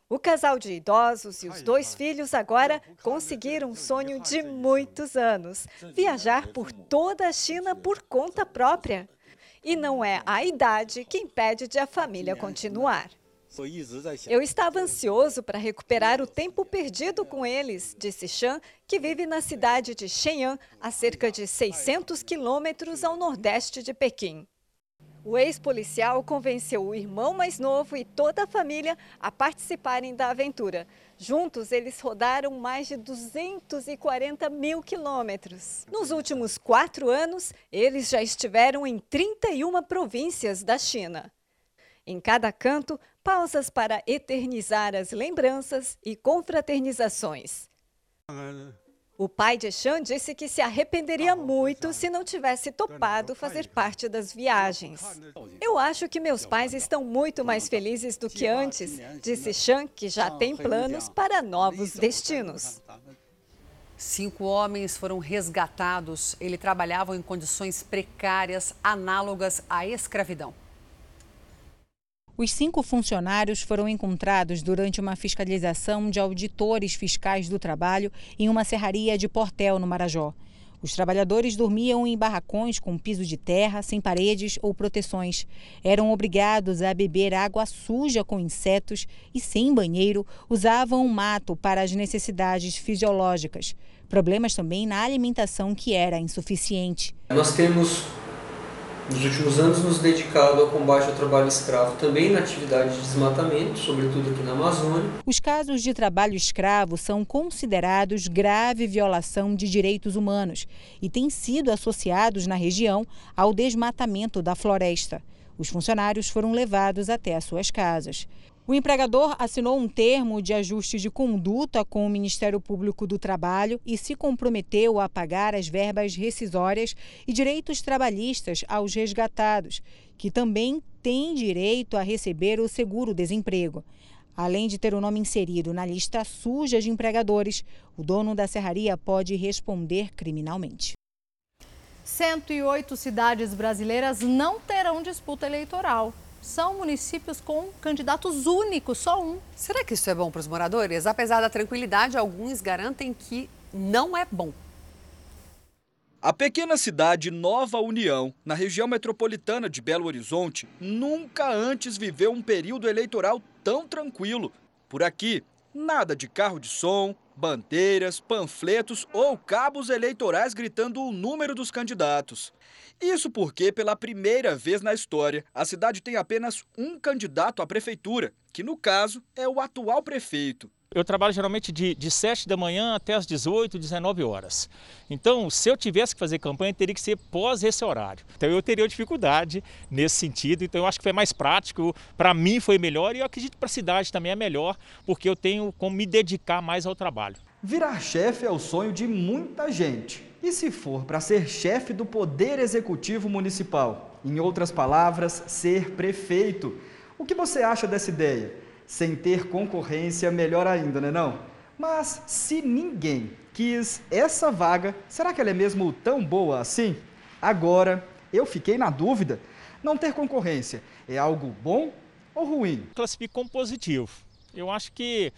O casal de idosos e os dois filhos agora conseguiram um sonho de muitos anos: viajar por toda a China por conta própria. E não é a idade que impede de a família continuar. Eu estava ansioso para recuperar o tempo perdido com eles, disse Chan, que vive na cidade de Shenyang, a cerca de 600 quilômetros ao nordeste de Pequim. O ex-policial convenceu o irmão mais novo e toda a família a participarem da aventura. Juntos, eles rodaram mais de 240 mil quilômetros. Nos últimos quatro anos, eles já estiveram em 31 províncias da China. Em cada canto, pausas para eternizar as lembranças e confraternizações. O pai de Chan disse que se arrependeria muito se não tivesse topado fazer parte das viagens. Eu acho que meus pais estão muito mais felizes do que antes, disse Chan, que já tem planos para novos destinos.
Cinco homens foram resgatados. Eles trabalhavam em condições precárias, análogas à escravidão.
Os cinco funcionários foram encontrados durante uma fiscalização de auditores fiscais do trabalho em uma serraria de Portel, no Marajó. Os trabalhadores dormiam em barracões com piso de terra, sem paredes ou proteções. Eram obrigados a beber água suja com insetos e, sem banheiro, usavam o mato para as necessidades fisiológicas. Problemas também na alimentação, que era insuficiente.
Nós temos nos últimos anos nos dedicado ao combate ao trabalho escravo, também na atividade de desmatamento, sobretudo aqui na Amazônia.
Os casos de trabalho escravo são considerados grave violação de direitos humanos e têm sido associados na região ao desmatamento da floresta. Os funcionários foram levados até as suas casas. O empregador assinou um termo de ajuste de conduta com o Ministério Público do Trabalho e se comprometeu a pagar as verbas rescisórias e direitos trabalhistas aos resgatados, que também têm direito a receber o seguro-desemprego. Além de ter o nome inserido na lista suja de empregadores, o dono da serraria pode responder criminalmente.
108 cidades brasileiras não terão disputa eleitoral são municípios com candidatos únicos, só um.
Será que isso é bom para os moradores? Apesar da tranquilidade, alguns garantem que não é bom.
A pequena cidade Nova União, na região metropolitana de Belo Horizonte, nunca antes viveu um período eleitoral tão tranquilo. Por aqui, nada de carro de som, bandeiras, panfletos ou cabos eleitorais gritando o número dos candidatos. Isso porque, pela primeira vez na história, a cidade tem apenas um candidato à prefeitura, que no caso é o atual prefeito.
Eu trabalho geralmente de, de 7 da manhã até as 18, 19 horas. Então, se eu tivesse que fazer campanha, teria que ser pós esse horário. Então, eu teria dificuldade nesse sentido. Então, eu acho que foi mais prático. Para mim, foi melhor e eu acredito que para a cidade também é melhor, porque eu tenho como me dedicar mais ao trabalho.
Virar chefe é o sonho de muita gente. E se for para ser chefe do Poder Executivo Municipal? Em outras palavras, ser prefeito. O que você acha dessa ideia? Sem ter concorrência, melhor ainda, né não? Mas se ninguém quis essa vaga, será que ela é mesmo tão boa assim? Agora, eu fiquei na dúvida. Não ter concorrência é algo bom ou ruim?
Classifico como positivo. Eu acho que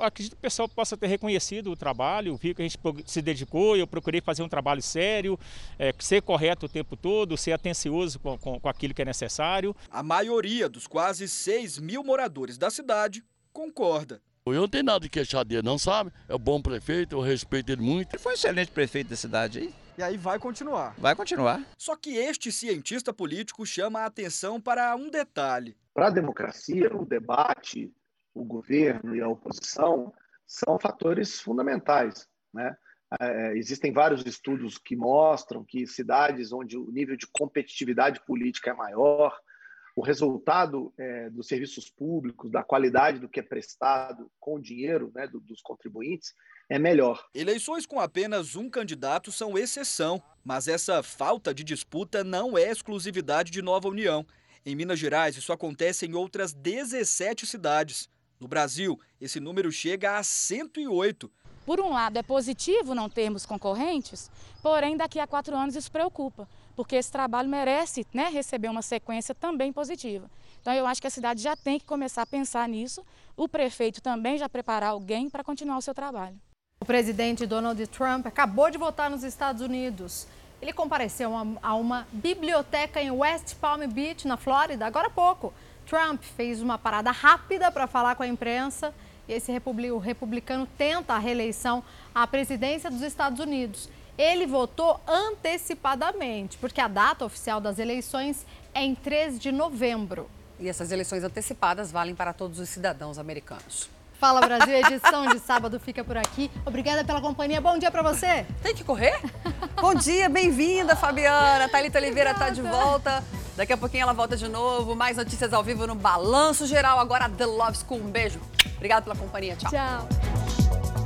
acredito que o pessoal possa ter reconhecido o trabalho, viu que a gente se dedicou, eu procurei fazer um trabalho sério, é, ser correto o tempo todo, ser atencioso com, com, com aquilo que é necessário.
A maioria dos quase 6 mil moradores da cidade concorda.
Eu não tenho nada de queixar dele, não sabe? É um bom prefeito, eu respeito ele muito.
Ele foi um excelente prefeito da cidade aí.
E aí vai continuar.
Vai continuar.
Só que este cientista político chama a atenção para um detalhe.
Para a democracia, o debate, o governo e a oposição são fatores fundamentais. Né? É, existem vários estudos que mostram que cidades onde o nível de competitividade política é maior, o resultado é, dos serviços públicos, da qualidade do que é prestado com o dinheiro né, do, dos contribuintes, é melhor.
Eleições com apenas um candidato são exceção, mas essa falta de disputa não é exclusividade de Nova União. Em Minas Gerais, isso acontece em outras 17 cidades. No Brasil, esse número chega a 108.
Por um lado, é positivo não termos concorrentes, porém, daqui a quatro anos isso preocupa, porque esse trabalho merece né, receber uma sequência também positiva. Então, eu acho que a cidade já tem que começar a pensar nisso, o prefeito também já preparar alguém para continuar o seu trabalho.
O presidente Donald Trump acabou de votar nos Estados Unidos. Ele compareceu a uma biblioteca em West Palm Beach, na Flórida, agora há pouco. Trump fez uma parada rápida para falar com a imprensa e esse republicano tenta a reeleição à presidência dos Estados Unidos. Ele votou antecipadamente, porque a data oficial das eleições é em 3 de novembro.
E essas eleições antecipadas valem para todos os cidadãos americanos.
Fala Brasil, edição de sábado fica por aqui. Obrigada pela companhia. Bom dia para você.
Tem que correr? Bom dia, bem-vinda, Fabiana. Thalita Oliveira está de volta. Daqui a pouquinho ela volta de novo. Mais notícias ao vivo no Balanço Geral. Agora The Love School. Um beijo. Obrigada pela companhia. Tchau.
Tchau.